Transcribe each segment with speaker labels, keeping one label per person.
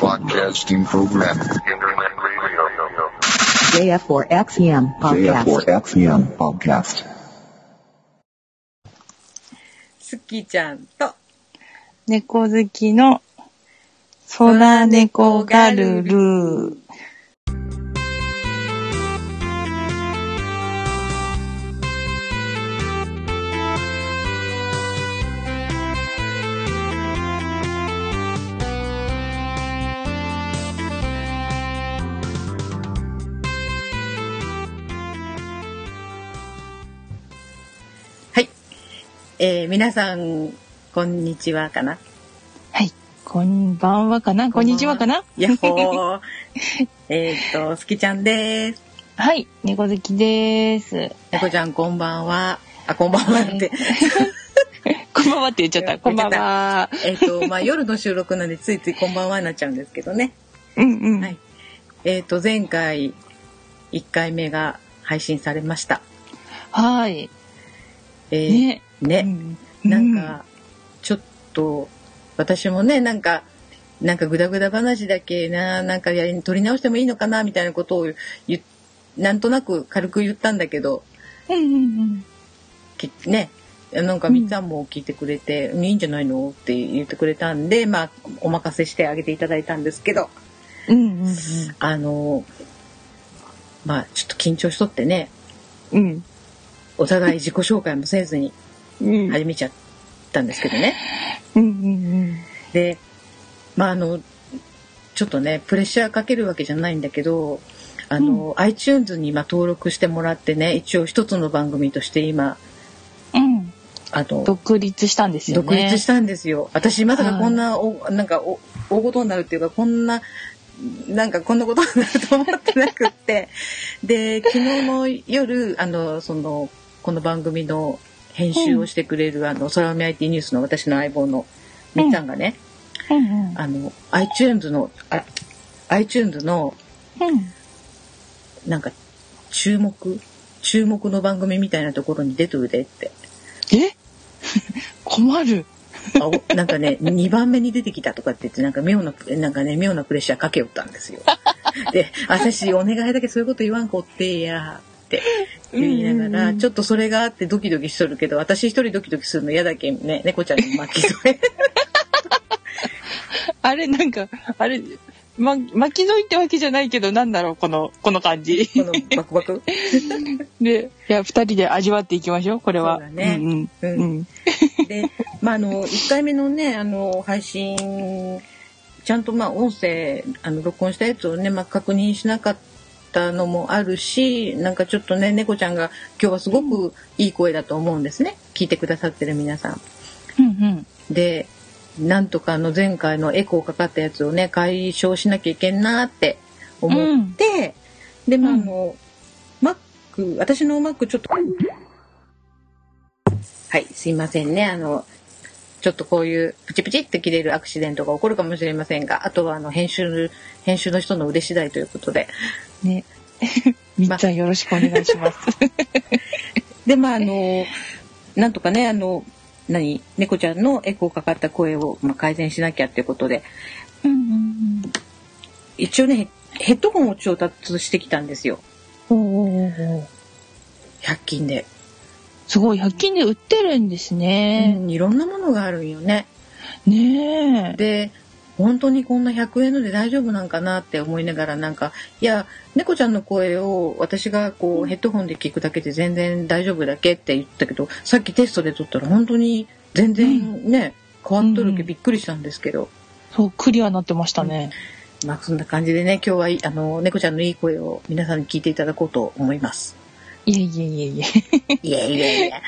Speaker 1: Podcasting program. Internet radio.
Speaker 2: JF4XEM podcast.
Speaker 1: JF4XEM podcast.
Speaker 3: スキちゃんと、
Speaker 4: 猫好きの空猫ガルル。
Speaker 3: えー、皆さん、こんにちはかな？
Speaker 4: はい。こんばんはかな？こんにちはかな？
Speaker 3: やっほー。えっと、スキちゃんです。
Speaker 4: はい。猫好きです。
Speaker 3: 猫ちゃん、こんばんは。あ、こんばんはって。
Speaker 4: こんばんはって言っちゃった。こんばんは。
Speaker 3: えっと、まあ、夜の収録なんで、ついついこんばんはになっちゃうんですけどね。
Speaker 4: うんうん。
Speaker 3: はい。えっと、前回、1回目が配信されました。
Speaker 4: はい。
Speaker 3: えー
Speaker 4: ね。
Speaker 3: ね。
Speaker 4: うん
Speaker 3: なんか、ちょっと、私もね、なんか、なんかグダグダ話だけな、なんかやり、取り直してもいいのかな、みたいなことを言っなんとなく軽く言ったんだけど、
Speaker 4: うんうんうん。
Speaker 3: きね、なんかみっちゃんも聞いてくれて、いいんじゃないの？って言ってくれたんで、まあ、お任せしてあげていただいたんですけど、
Speaker 4: うんうん
Speaker 3: あの、まあ、ちょっと緊張しとってね、
Speaker 4: うん。うん。
Speaker 3: お互い自己紹介もせずに
Speaker 4: うん。
Speaker 3: 始めちゃったんですけどね。
Speaker 4: うんうん
Speaker 3: で、まああの、ちょっとね、プレッシャーかけるわけじゃないんだけど、あの、iTunes に今登録してもらってね、一応一つの番組として今、
Speaker 4: うん。うん。
Speaker 3: あの、
Speaker 4: 独立したんですよね。
Speaker 3: 独立したんですよ。私まさかこんな、おなんかお、大事になるっていうか、こんな、なんかこんなことになると思ってなくって。で、昨日の夜、あの、その、この番組の編集をしてくれる、あの、空海 IT ニュースの私の相棒のみっちゃんがね、
Speaker 4: うんうん。
Speaker 3: あの、iTunes の、あ、iTunes の、
Speaker 4: うん。
Speaker 3: なんか、注目、注目の番組みたいなところに出とるでって。
Speaker 4: え？困る。
Speaker 3: あおなんかね、2番目に出てきたとかって言って、なんか妙な、なんかね、妙なプレッシャーかけよったんですよ。で、私、お願いだけそういうこと言わんこってや、って言いながら、
Speaker 4: うんうんうん
Speaker 3: ちょっとそれがあってドキドキしとるけど、私一人ドキドキするの嫌だけんね、猫ちゃんに巻き添え。
Speaker 4: あれ、なんか、あれ、ま、巻き添いってわけじゃないけど、なんだろう、この、この感じ。
Speaker 3: このバクバク？
Speaker 4: で、いや、二人で味わっていきましょう、これは。
Speaker 3: そうだね
Speaker 4: うんん。うん。
Speaker 3: で、まあ、あの、1回目のね、あの、配信、ちゃんとまあ、音声、あの、録音したやつをね、まあ、確認しなかったのもあるし、なんかちょっとね、猫ちゃんが今日はすごくいい声だと思うんですね。聞いてくださってる皆さん。
Speaker 4: うんうん。
Speaker 3: で、なんとかあの前回のエコーかかったやつをね、解消しなきゃいけんなって思って、で、まあ、あの、Mac、私の Mac ちょっと、はい、すいませんね。あの、ちょっとこういうプチプチって切れるアクシデントが起こるかもしれませんが、あとはあの編集、編集の人の腕次第ということで。
Speaker 4: ね。みっちゃんよろしくお願いします。
Speaker 3: で、まああの、なんとかね、あの、何、猫ちゃんのエコーかかった声を、まあ、改善しなきゃっていうことで、
Speaker 4: うんうんうん。
Speaker 3: 一応ね、ヘッドホンを調達してきたんですよ。
Speaker 4: おうおうおうおう
Speaker 3: 100均で。
Speaker 4: すごい、100均で売ってるんですね。
Speaker 3: うん、いろんなものがあるんよね。
Speaker 4: ねえ。
Speaker 3: で、本当にこんな100円ので大丈夫なんかなって思いながらなんか、いや、猫ちゃんの声を私がこうヘッドホンで聞くだけで全然大丈夫だけって言ったけど、さっきテストで撮ったら本当に全然ね、変わっとるけ
Speaker 4: うん
Speaker 3: びっくりしたんですけど、
Speaker 4: そう、クリアになってましたね。
Speaker 3: まあそんな感じでね、今日はあの、猫ちゃんのいい声を皆さんに聞いていただこうと思います。
Speaker 4: いえいえいえいえ。
Speaker 3: いやいやいや。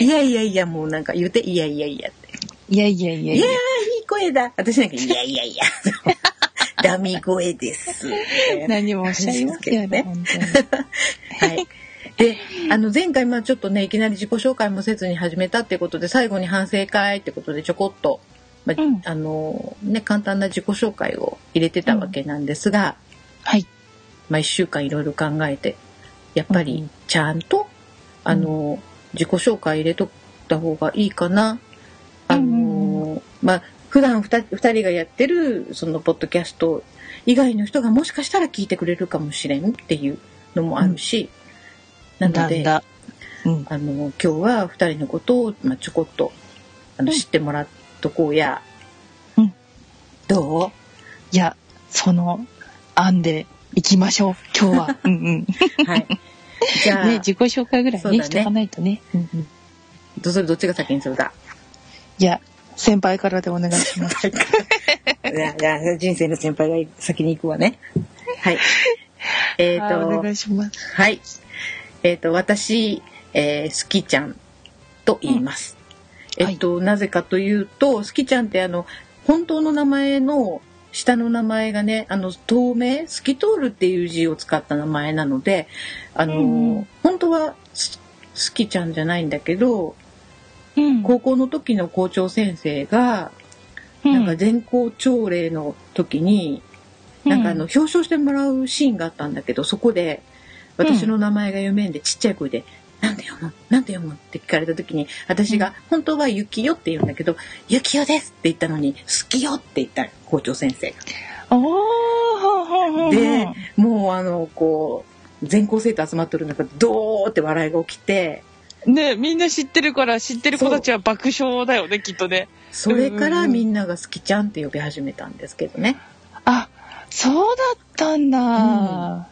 Speaker 3: いやいやいや、もうなんか言うて、いやいやいやって。
Speaker 4: いやいやいや
Speaker 3: いやー、
Speaker 4: いや。
Speaker 3: いい声だ。私なんか、いやいやいや。ダミ声です。
Speaker 4: 何もおっしゃいますよね、本当に。
Speaker 3: はい。で、あの、前回、まあちょっとね、いきなり自己紹介もせずに始めたってことで、最後に反省会ってことでちょこっと、まあ
Speaker 4: うん
Speaker 3: あの、ね、簡単な自己紹介を入れてたわけなんですが、
Speaker 4: はい。
Speaker 3: まあ一週間いろいろ考えて、やっぱり
Speaker 4: うん。
Speaker 3: ちゃんと、あの、自己紹介入れとった方がいいかな。あの、
Speaker 4: うん
Speaker 3: まあ、普段二二人がやってるそのポッドキャスト以外の人がもしかしたら聞いてくれるかもしれんっていうのもあるし、なので
Speaker 4: だ。うん。
Speaker 3: あの今日は二人のことを、まあ、ちょこっとあの
Speaker 4: うん。
Speaker 3: 知ってもらっとこうや、
Speaker 4: うん。
Speaker 3: ど
Speaker 4: いや、その案で行きましょう。今日は。うんうん。
Speaker 3: うはいじゃあ、
Speaker 4: ね、自己紹介ぐらいね、
Speaker 3: そうだね
Speaker 4: しておかないとね。うんうん。
Speaker 3: どそれどっちが先にするだ？
Speaker 4: いや、先輩からでお願いします。
Speaker 3: いやいや人生の先輩が先に行くわねはいえっ、
Speaker 4: はい お
Speaker 3: と
Speaker 4: 願いします。
Speaker 3: はい。えっ、と、私、えー、すきちゃんと言います。
Speaker 4: うん
Speaker 3: えっと、なぜかというと、すきちゃんってあの、本当の名前の下の名前がね、あの、透明、透き通るっていう字を使った名前なので、あの、
Speaker 4: うんうん。
Speaker 3: 本当はす、すきちゃんじゃないんだけど、
Speaker 4: うん。
Speaker 3: 高校の時の校長先生が、なんか全校朝礼の時に、なんかあの、表彰してもらうシーンがあったんだけど、そこで、私の名前が読めんで、ちっちゃい声で、なんて読むなんて読むって聞かれた時に、私が、本当はゆきよって言うんだけど、ゆきよですって言ったのに、好きよって言った校長先生が。で、もうあの、こう、全校生徒集まってる中で、ドーって笑いが起きて、
Speaker 4: ねみんな知ってるから知ってる子たちは爆笑だよねきっとね。
Speaker 3: それからみんなが好きちゃんって呼び始めたんですけどね。
Speaker 4: あそうだったんだ、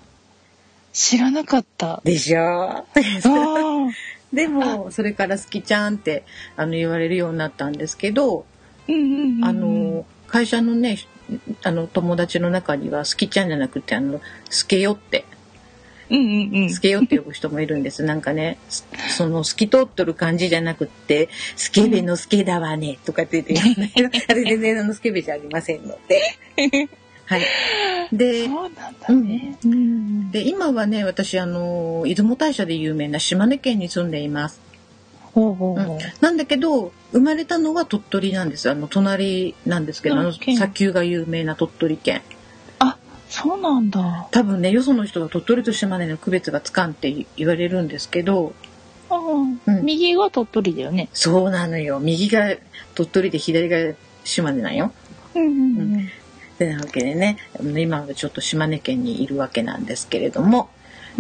Speaker 4: 知らなかった。
Speaker 3: でしょ？でも、それから好きちゃんってあの言われるようになったんですけど、
Speaker 4: うんうんうん
Speaker 3: あの会社のねあの友達の中には好きちゃんじゃなくてあのスケよって。
Speaker 4: うんうんうん。
Speaker 3: スケよって呼ぶ人もいるんです。なんかねすその透き通っとる感じじゃなくってスケベのスケだわねとかって言って 全然あのスケベじゃありませんので はい。で
Speaker 4: そうなんだね、うんうん。
Speaker 3: で今はね私あの出雲大社で有名な島根県に住んでいます。
Speaker 4: ほうほうほう。
Speaker 3: なんだけど生まれたのは鳥取なんです。あの隣なんですけどあの砂丘が有名な鳥取県。
Speaker 4: あそうなんだ。
Speaker 3: 多分ねよその人は鳥取と島根の区別がつかんって言われるんですけど
Speaker 4: うん
Speaker 3: うん。
Speaker 4: 右が鳥取だよね。
Speaker 3: そうなのよ。右が鳥取で左が島根なんよ。
Speaker 4: うんうん。うん
Speaker 3: でなわけでね。今はちょっと島根県にいるわけなんですけれども。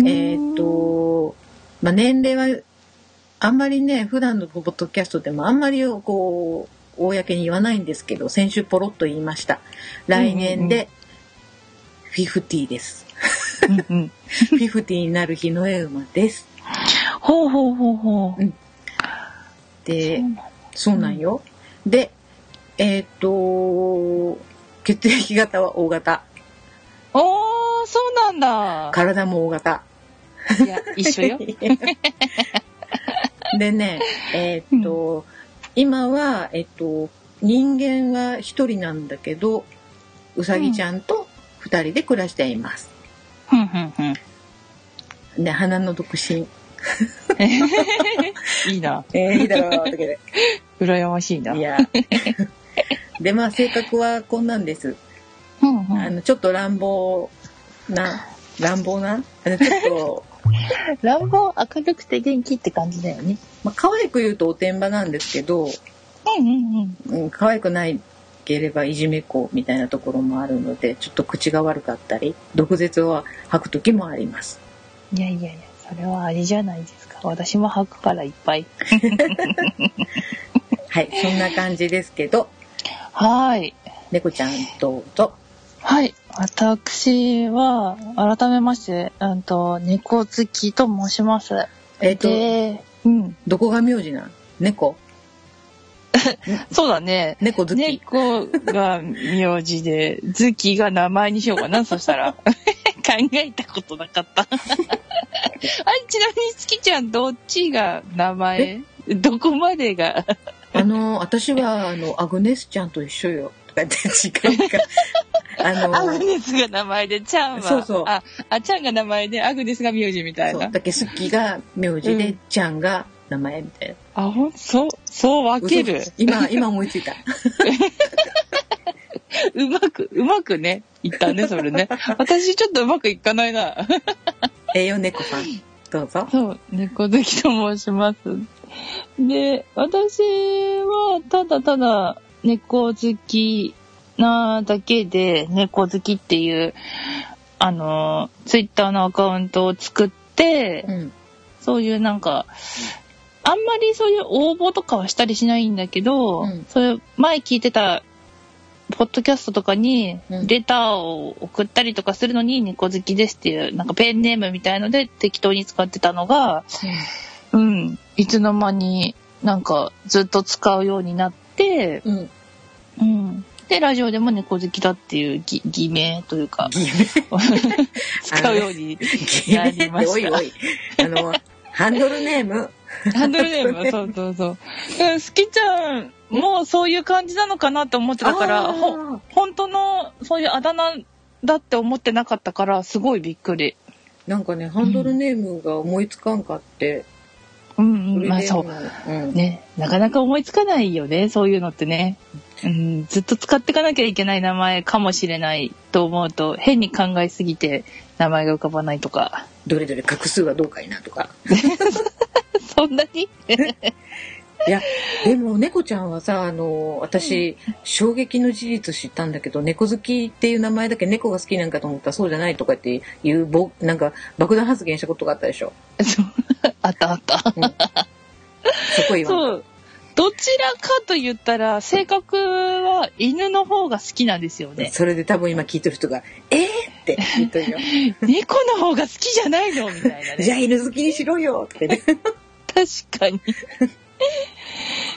Speaker 3: えーっと、まあ、年齢はあんまりね普段のポッドキャストでもあんまりこう公に言わないんですけど先週ポロッと言いました。来年で50です。
Speaker 4: うんうん。
Speaker 3: 50になる日の絵馬です。
Speaker 4: ほうほうほうほう。
Speaker 3: でそうなんよ。でえーっと血液型は O 型
Speaker 4: おーそうなんだ
Speaker 3: 体も O 型。
Speaker 4: いや一緒よ
Speaker 3: でねえーっと、今はえっと人間は一人なんだけどうさぎちゃんと二人で暮らしています。
Speaker 4: ふんふんふん
Speaker 3: で花の独身。
Speaker 4: いいな
Speaker 3: えー、いいだろうとかで
Speaker 4: 羨ましいない
Speaker 3: や。でまあ性格はこんなんです。
Speaker 4: うんうん。
Speaker 3: あのちょっと乱暴な乱暴な？あのちょっと、
Speaker 4: 乱暴明るくて元気って感じだよね。
Speaker 3: まあ可愛く言うとおてんばなんですけど、
Speaker 4: うんうんうん。
Speaker 3: うん、可愛くないければいじめっ子みたいなところもあるのでちょっと口が悪かったり毒舌を吐く時もあります。
Speaker 4: いやいやいやそれはあれじゃないですか。私も吐くからいっぱい。
Speaker 3: はいそんな感じですけど
Speaker 4: はい。
Speaker 3: 猫ちゃんどうぞ。
Speaker 4: はい。私は改めましてうんと猫好きと申します。
Speaker 3: えっ、と
Speaker 4: でうん。
Speaker 3: どこが名字なん猫？
Speaker 4: そうだね。
Speaker 3: 猫好き。
Speaker 4: 猫が名字で、ズキが名前にしようかな、そしたら。考えたことなかった。あれ、ちなみに好きちゃん、どっちが名前？どこまでが？
Speaker 3: あの私はあのアグネスちゃんと一緒よとか言って違うか。あの
Speaker 4: アグネスが名前で、ちゃんは、
Speaker 3: そうそう
Speaker 4: あ、あ、ちゃんが名前で、アグネスが名字みたいな。
Speaker 3: そうだけ好きが名字で、
Speaker 4: うん
Speaker 3: ちゃんが名前みたいな。
Speaker 4: あ、ほんそう、そう分ける
Speaker 3: 嘘。今今思いついた。
Speaker 4: うまく、うまくね、いったね、それね。私ちょっとうまくいかないな。
Speaker 3: 栄養猫さんどうぞ。
Speaker 4: そう、猫好きと申します。で、私は、ただただ、猫好きなだけで、猫好きっていう、あの、ツイッターのアカウントを作って、
Speaker 3: うん。
Speaker 4: そういうなんか、あんまりそういう応募とかはしたりしないんだけど、
Speaker 3: うん。
Speaker 4: そういう前聞いてた、ポッドキャストとかに
Speaker 3: うん、
Speaker 4: レターを送ったりとかするのに、猫好きですっていう、なんかペンネームみたいので適当に使ってたのが、うん、いつの間になんかずっと使うようになって、
Speaker 3: うん。
Speaker 4: うん。で、ラジオでも猫好きだっていう偽偽名というか、使うようになりました。
Speaker 3: おいおい。あの、ハンドルネーム。
Speaker 4: ハンドルネーム、そうそうそう。うん、好きちゃんもそういう感じなのかなって思ってたから、ほ本当のそういうあだ名だって思ってなかったから、すごいびっくり。
Speaker 3: なんかね、ハンドルネームが思いつかんかって。
Speaker 4: うん、うん、まあそう。
Speaker 3: うん。
Speaker 4: ね、なかなか思いつかないよね、そういうのってね。うん、ずっと使っていかなきゃいけない名前かもしれないと思うと、変に考えすぎて名前が浮かばないとか。
Speaker 3: どれどれ画数はどうかいなとか。
Speaker 4: そんなに？
Speaker 3: いや、でも猫ちゃんはさ、あの、私、衝撃の事実知ったんだけど、猫好きっていう名前だけ猫が好きなんかと思ったらそうじゃないとかっていう、ぼなんか爆弾発言したことがあったでしょ。
Speaker 4: あったあった。
Speaker 3: そこ言わん
Speaker 4: そう。どちらかと言ったら、性格は犬の方が好きなんですよね。
Speaker 3: それで多分今聞いてる人が、えーって言ってるよ。
Speaker 4: 猫の方が好きじゃないの？みたいな
Speaker 3: じゃ
Speaker 4: ね。
Speaker 3: あ犬好きにしろよってね。
Speaker 4: 確かに。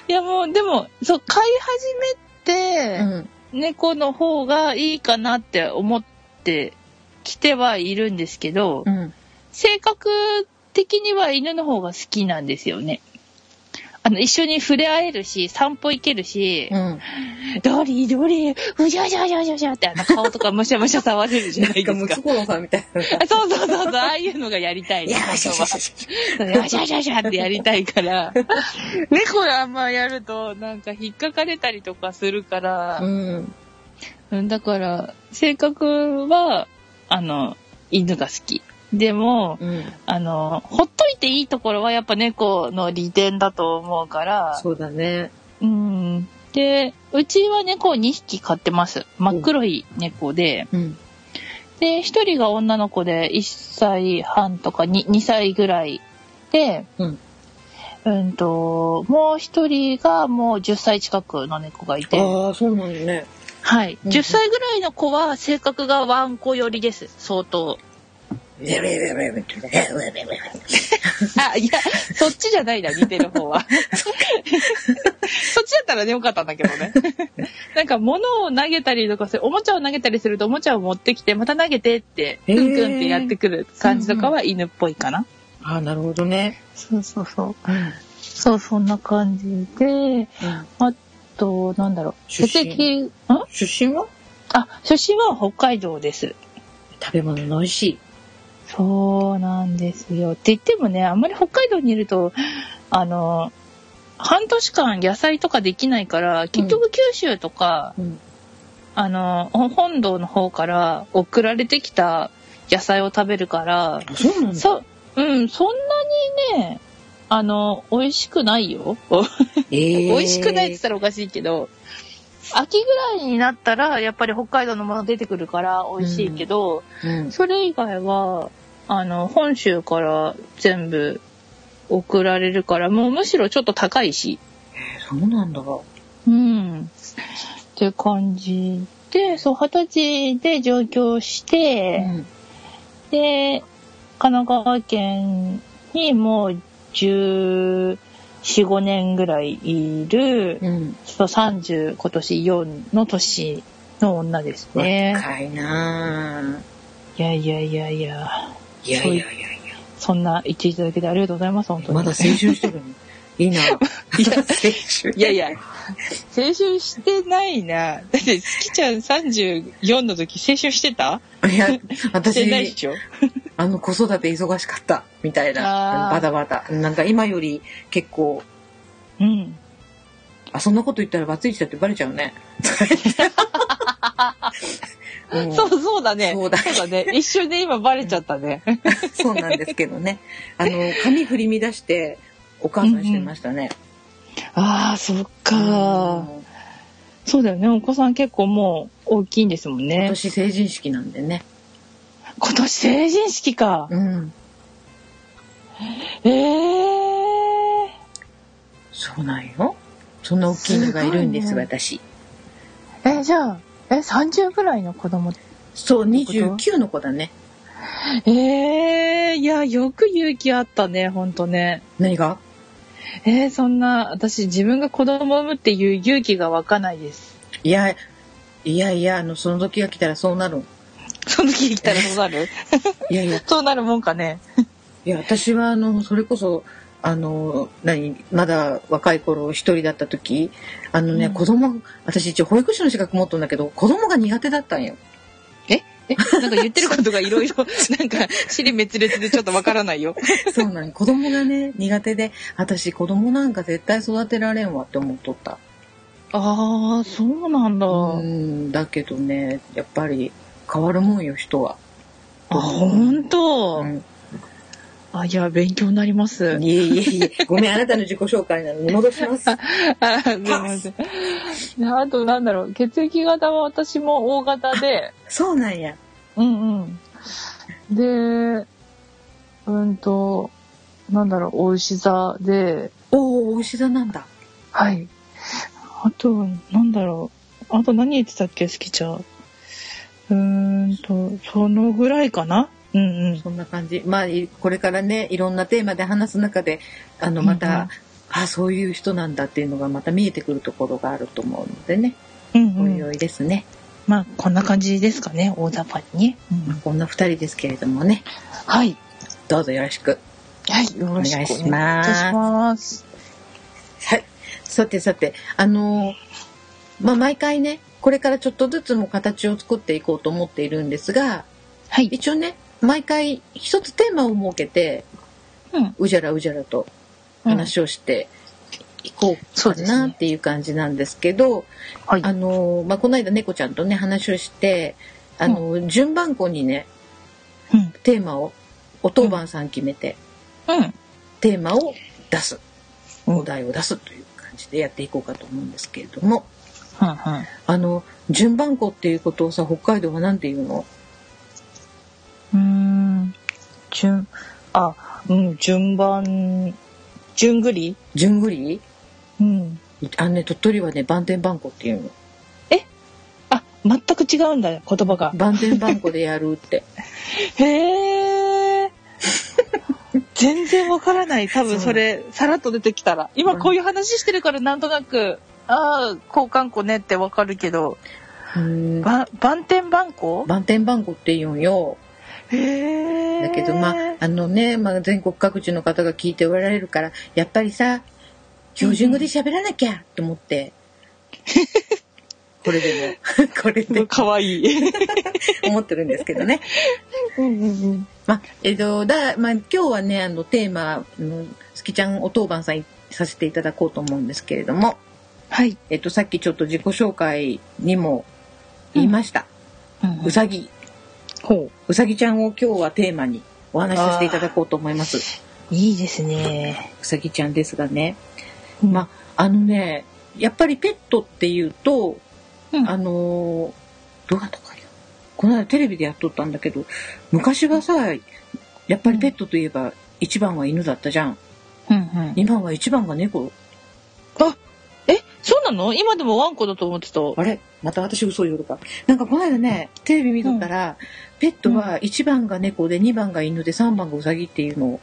Speaker 4: いやもう、でも、そう、飼い始めて、
Speaker 3: うん。
Speaker 4: 猫の方がいいかなって思ってきてはいるんですけど、
Speaker 3: うん。
Speaker 4: 性格的には犬の方が好きなんですよね。あの、一緒に触れ合えるし、散歩行けるし、
Speaker 3: うん。
Speaker 4: ドリドリ、うじゃじゃじゃじゃじゃってあの顔とかむしゃむしゃ触れるじゃない
Speaker 3: なんか
Speaker 4: ですか。
Speaker 3: ムツゴロウさんみたいな。
Speaker 4: あそうそうそうそう、ああいうのがやりたい。
Speaker 3: いやーし ゃしゃしゃしゃ
Speaker 4: よしゃってやりたいから、猫があんまやるとなんか引っかかれたりとかするから
Speaker 3: う、ん。
Speaker 4: うん、だから、性格は、あの、犬が好き。でも、
Speaker 3: うん。
Speaker 4: あの、ほっといていいところはやっぱ猫の利点だと思うから、
Speaker 3: そうだね。
Speaker 4: うん。で、うちは猫を2匹飼ってます。真っ黒い猫で、
Speaker 3: うん。
Speaker 4: で、1人が女の子で1歳半とか 2, 2歳ぐらいで、
Speaker 3: うん。
Speaker 4: うんと、もう1人がもう10歳近くの猫がいて、
Speaker 3: ああ、そうなんだね。
Speaker 4: はい。
Speaker 3: うん
Speaker 4: 10歳ぐらいの子は性格がワンコ寄りです、相当。あ、いや、そっちじゃないな、似てる方は。そっちだったらね、よかったんだけどね。なんか物を投げたりとかする、おもちゃを投げたりするとおもちゃを持ってきて、また投げてって、
Speaker 3: へー
Speaker 4: クンクンってやってくる感じとかは犬っぽいかな。
Speaker 3: ああ、なるほどね。
Speaker 4: そうそうそう。
Speaker 3: うん。
Speaker 4: そう、そんな感じで、あと、なんだろう。
Speaker 3: 出
Speaker 4: 血
Speaker 3: 身
Speaker 4: 液、ん？
Speaker 3: 出身は？
Speaker 4: あ、出身は北海道です。
Speaker 3: 食べ物の美味しい。
Speaker 4: そうなんですよ。って言ってもね、あんまり北海道にいると、あの、半年間野菜とかできないから、結局九州とか、
Speaker 3: うん。
Speaker 4: あの、ほ本土の方から送られてきた野菜を食べるから、
Speaker 3: あ、そうなんだ。
Speaker 4: そ、うん、そんなにね、あの、美味しくないよ。
Speaker 3: えー
Speaker 4: 美味しくないって言ったらおかしいけど、秋ぐらいになったら、やっぱり北海道のもの出てくるから美味しいけど、
Speaker 3: うん。
Speaker 4: それ以外は、あの、本州から全部送られるから、もうむしろちょっと高いし。
Speaker 3: そうなんだ。
Speaker 4: うん。って感じで、そう、二十歳で上京して、
Speaker 3: うん。
Speaker 4: で、神奈川県にもう14、5年ぐらいいる、
Speaker 3: うん。
Speaker 4: そう30、今年4の年の女ですね。
Speaker 3: 若いなぁ。
Speaker 4: いやいやいやいや。
Speaker 3: いやいやいやい
Speaker 4: そんな言っていただけてありがとうございます、本当
Speaker 3: や。
Speaker 4: に。
Speaker 3: まだ青春してるの。いいな ぁ。青春。
Speaker 4: いやいや、青春してないな。だって、好きちゃん34の時青春してた？
Speaker 3: いや、
Speaker 4: してないで
Speaker 3: 私、
Speaker 4: しょ？
Speaker 3: あの、子育て忙しかった、みたいな。バタバタ。なんか今より結構、
Speaker 4: うん。
Speaker 3: あ、そんなこと言ったらバツイチだってバレちゃうね。も
Speaker 4: そう、そうだね。
Speaker 3: そうだ
Speaker 4: ね。一瞬で今バレちゃったね。
Speaker 3: そうなんですけどね。あの、髪振り乱して、お母さんしてましたね。
Speaker 4: ああ、そっか。そうだよね。お子さん結構もう大きいんですもん
Speaker 3: 今
Speaker 4: ね。
Speaker 3: 年成人式なんでね。
Speaker 4: 今年成人式か。
Speaker 3: うん。
Speaker 4: ええ
Speaker 3: そうなんよ。そんな大きいのがいるんです、
Speaker 4: ね
Speaker 3: 私。
Speaker 4: ー。え、じゃあ、え、30ぐらいの子供
Speaker 3: そう、
Speaker 4: こと
Speaker 3: 29の子だね。
Speaker 4: ええいや、よく勇気あったね、ほんとね。
Speaker 3: 何が？
Speaker 4: えー、そんな、私自分が子供を産むっていう勇気が湧かないです。
Speaker 3: いや、いやいや、あの、その時が来たらそうなるん。
Speaker 4: その時来たらそうなる？
Speaker 3: いやいや、
Speaker 4: そうなるもんかね。
Speaker 3: いや、私はあの、それこそ、あの、何、まだ若い頃一人だった時、あのね、
Speaker 4: うん
Speaker 3: 子供、私一応保育士の資格持ったんだけど、子供が苦手だったんよ。
Speaker 4: え、なんか言ってることがいろいろ、なんか、尻滅裂でちょっとわからないよ。
Speaker 3: そうなの。子供がね、苦手で、私子供なんか絶対育てられんわって思っとった。
Speaker 4: ああ、そうなんだ。
Speaker 3: うん、だけどね、やっぱり変わるもんよ、人は。
Speaker 4: あ、ほんと？
Speaker 3: うん
Speaker 4: あ、いや、勉強になります。
Speaker 3: いえいえいえ、ごめん、あなたの自己紹介なのに戻します。
Speaker 4: あ、すいません。あと、なんだろう、血液型は私も O 型で、
Speaker 3: そうなんや。
Speaker 4: うんうん。で、うんと、なんだろう、お牛座で、
Speaker 3: おお、牛座なんだ。
Speaker 4: はい。あと、なんだろう。あと何言ってたっけ、好きちゃん。うーんと、そのぐらいかなうんうん。
Speaker 3: そんな感じ。まあ、いこれからね、いろんなテーマで話す中で、あの、また、
Speaker 4: うんうん
Speaker 3: あ、そういう人なんだっていうのがまた見えてくるところがあると思うのでね、
Speaker 4: うん
Speaker 3: おいおいですね。
Speaker 4: まあ、こんな感じですかね、大雑把にね。
Speaker 3: まあこんな二人ですけれどもね、
Speaker 4: はい。
Speaker 3: どうぞよろしく。
Speaker 4: はい、よろしくお願いし
Speaker 3: お願いし
Speaker 4: ます。
Speaker 3: はい。さてさて、あのーまあ、毎回ね、これからちょっとずつも形を作っていこうと思っているんですが、
Speaker 4: はい。
Speaker 3: 一応ね、毎回一つテーマを設けて、
Speaker 4: うん。
Speaker 3: うじゃらうじゃらと話をしていこうかなっていう感じなんですけど、
Speaker 4: はい。
Speaker 3: あのーまあ、この間猫ちゃんとね、話をして、あのー順番こにね、
Speaker 4: うん。
Speaker 3: テーマを、お当番さん決めて、
Speaker 4: うん。
Speaker 3: テーマを出す。
Speaker 4: うん
Speaker 3: お題を出すという感じでやっていこうかと思うんですけれども、
Speaker 4: うん。うん。
Speaker 3: あの、順番こっていうことをさ、北海道はなんて言うの？
Speaker 4: うーん。順、あ、うん、順番、順繰り？
Speaker 3: 順繰り？
Speaker 4: うん。
Speaker 3: あのね、鳥取はね、番天番こっていうの。
Speaker 4: あ、全く違うんだ、言葉が。
Speaker 3: 番天番こでやるって。
Speaker 4: へえ。全然わからない。多分それ、さらっと出てきたら。今こういう話してるからなんとなく、ああ、交換庫ねってわかるけど、
Speaker 3: うん
Speaker 4: ば、番天番号
Speaker 3: 番天番こって言うんよ。だけど、まあ、あのね、まあ、全国各地の方が聞いておられるから、やっぱりさ、標準語で喋らなきゃと思って、これでも、これで
Speaker 4: かわいい。
Speaker 3: 思ってるんですけどね。
Speaker 4: うんうんうん。
Speaker 3: まあ、えっと、だ、まあ、今日はね、あの、テーマ、あの、すきちゃんお当番さんさせていただこうと思うんですけれども、
Speaker 4: はい。
Speaker 3: えっと、さっきちょっと自己紹介にも言いました。
Speaker 4: うん
Speaker 3: うさぎ。
Speaker 4: ほ
Speaker 3: うさぎちゃんを今日はテーマにお話しさせていただこうと思います。
Speaker 4: う。いいですね。
Speaker 3: うさぎちゃんですがね。
Speaker 4: うん
Speaker 3: まあ、あのね、やっぱりペットっていうと、
Speaker 4: うん
Speaker 3: あのーどうだったかな。この間テレビでやっとったんだけど、昔はさ、やっぱりペットといえば一番は犬だったじゃん。
Speaker 4: うんうん。
Speaker 3: 今は一番が猫。
Speaker 4: あ、え、そうなの？今でもワンコだと思ってた。
Speaker 3: あれ？また私嘘言うのか。なんかこの間ね、テレビ見とったら、ペットは1番が猫で2番が犬で3番がウサギっていうのを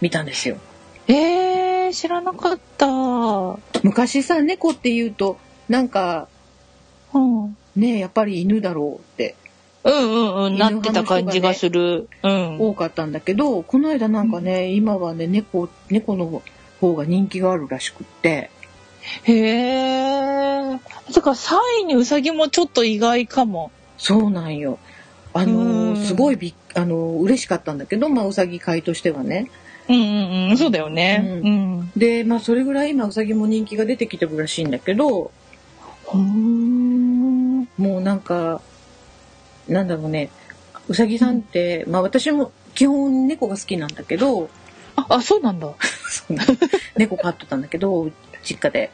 Speaker 3: 見たんですよ。
Speaker 4: えー、知らなかった。
Speaker 3: 昔さ、猫っていうと、なんか
Speaker 4: うん。うん
Speaker 3: ね、やっぱり犬だろうって
Speaker 4: うんうん、なってた感じがする。うん。
Speaker 3: 多かったんだけど、この間なんかね、今はね、猫、猫の方が人気があるらしくって。
Speaker 4: へえ。だから3位にウサギもちょっと意外かも。
Speaker 3: そうなんよ。あのすごいびっあのー嬉しかったんだけど、まあ、うさぎ飼いとしてはね。
Speaker 4: うんうんうん、そうだよね。
Speaker 3: う
Speaker 4: うん。
Speaker 3: で、まあ、それぐらい今うさぎも人気が出てきてるらしいんだけど、
Speaker 4: ほーん。
Speaker 3: もうなんか、なんだろうね、うさぎさんって、まあ私も基本猫が好きなんだけど、
Speaker 4: あ、あ、そうなんだ。
Speaker 3: 猫飼ってたんだけど、実家で。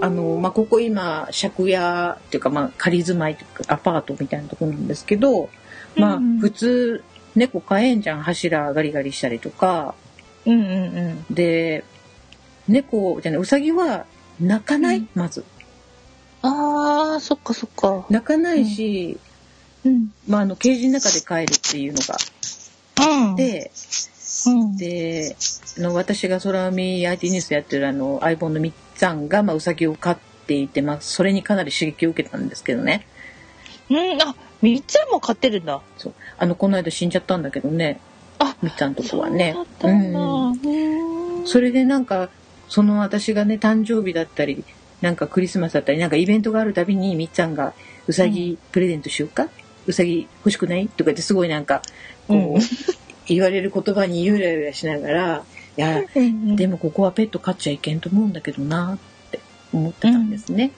Speaker 3: あの、まあ、ここ今、借家っていうか、まあ、仮住まいというか、アパートみたいなとこなんですけど、まあ、普通、猫飼えんじゃん。柱ガリガリしたりとか。
Speaker 4: うんうんうん。
Speaker 3: で、猫じゃない、うさぎは泣かない、
Speaker 4: うん
Speaker 3: まず。
Speaker 4: ああ、そっかそっか。
Speaker 3: 泣かないし、
Speaker 4: うん。
Speaker 3: まあ、あの、ケージの中で飼えるっていうのが
Speaker 4: うん。
Speaker 3: で、
Speaker 4: うん、
Speaker 3: で、あの、私が空海 IT ニュースやってるあの、相棒のみっつぁんが、まあ、うさぎを飼っていて、まあ、それにかなり刺激を受けたんですけどね。
Speaker 4: うん、あ、みっつも飼ってるんだ。
Speaker 3: そう。あの、この間死んじゃったんだけどね。
Speaker 4: あ、
Speaker 3: みっつぁんとこはね。
Speaker 4: そうだったん
Speaker 3: それでなんか、その私がね、誕生日だったり、なんかクリスマスだったり、なんかイベントがあるたびに、みっちゃんが、うさぎプレゼントしようか、うさぎ欲しくない？とか言ってすごいなんか、こう、
Speaker 4: うん
Speaker 3: 言われる言葉にゆらゆらしながら、いや、
Speaker 4: うん
Speaker 3: でもここはペット飼っちゃいけんと思うんだけどなって思ってたんですね。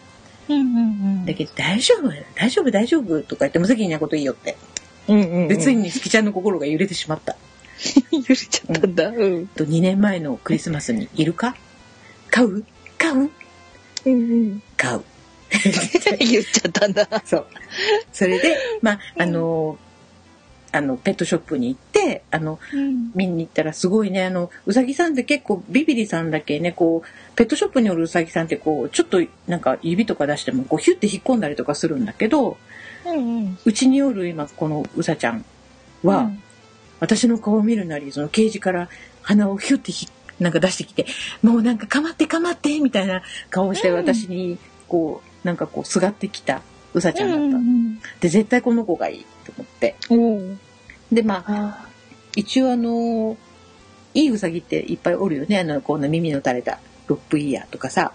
Speaker 4: うんうんうん。
Speaker 3: だけど、大丈夫大丈夫大丈夫とか言って無責任なこといいよって。
Speaker 4: うんうんうん。
Speaker 3: で、ついに好きちゃんの心が揺れてしまった。
Speaker 4: 揺れちゃったんだ。うん。
Speaker 3: と2年前のクリスマスにいるか？飼う？飼う？
Speaker 4: うんうん。
Speaker 3: 飼う。
Speaker 4: 言っちゃったんだ。
Speaker 3: そう。それで、まあ、あの、あの、ペットショップに行って、あの、
Speaker 4: うん。
Speaker 3: 見に行ったらすごいね、あの、うさぎさんって結構ビビリさんだけね、こう、ペットショップにおるうさぎさんってこう、ちょっとなんか指とか出しても、こう、ヒュッて引っ込んだりとかするんだけど、
Speaker 4: うんうん。
Speaker 3: うちにおる今、このうさちゃんは、私の顔を見るなり、そのケージから鼻をヒュッてひなんか出してきて、もうなんかかまってかまってみたいな顔をして
Speaker 4: うん
Speaker 3: 私に、こう、なんかこう、すがってきたうさちゃんだった。
Speaker 4: うん
Speaker 3: で、絶対この子がいいと思って。で、まあ、
Speaker 4: あ
Speaker 3: 一応あの、いいうさぎっていっぱいおるよね。あの、こんな耳の垂れたロップイヤーとかさ。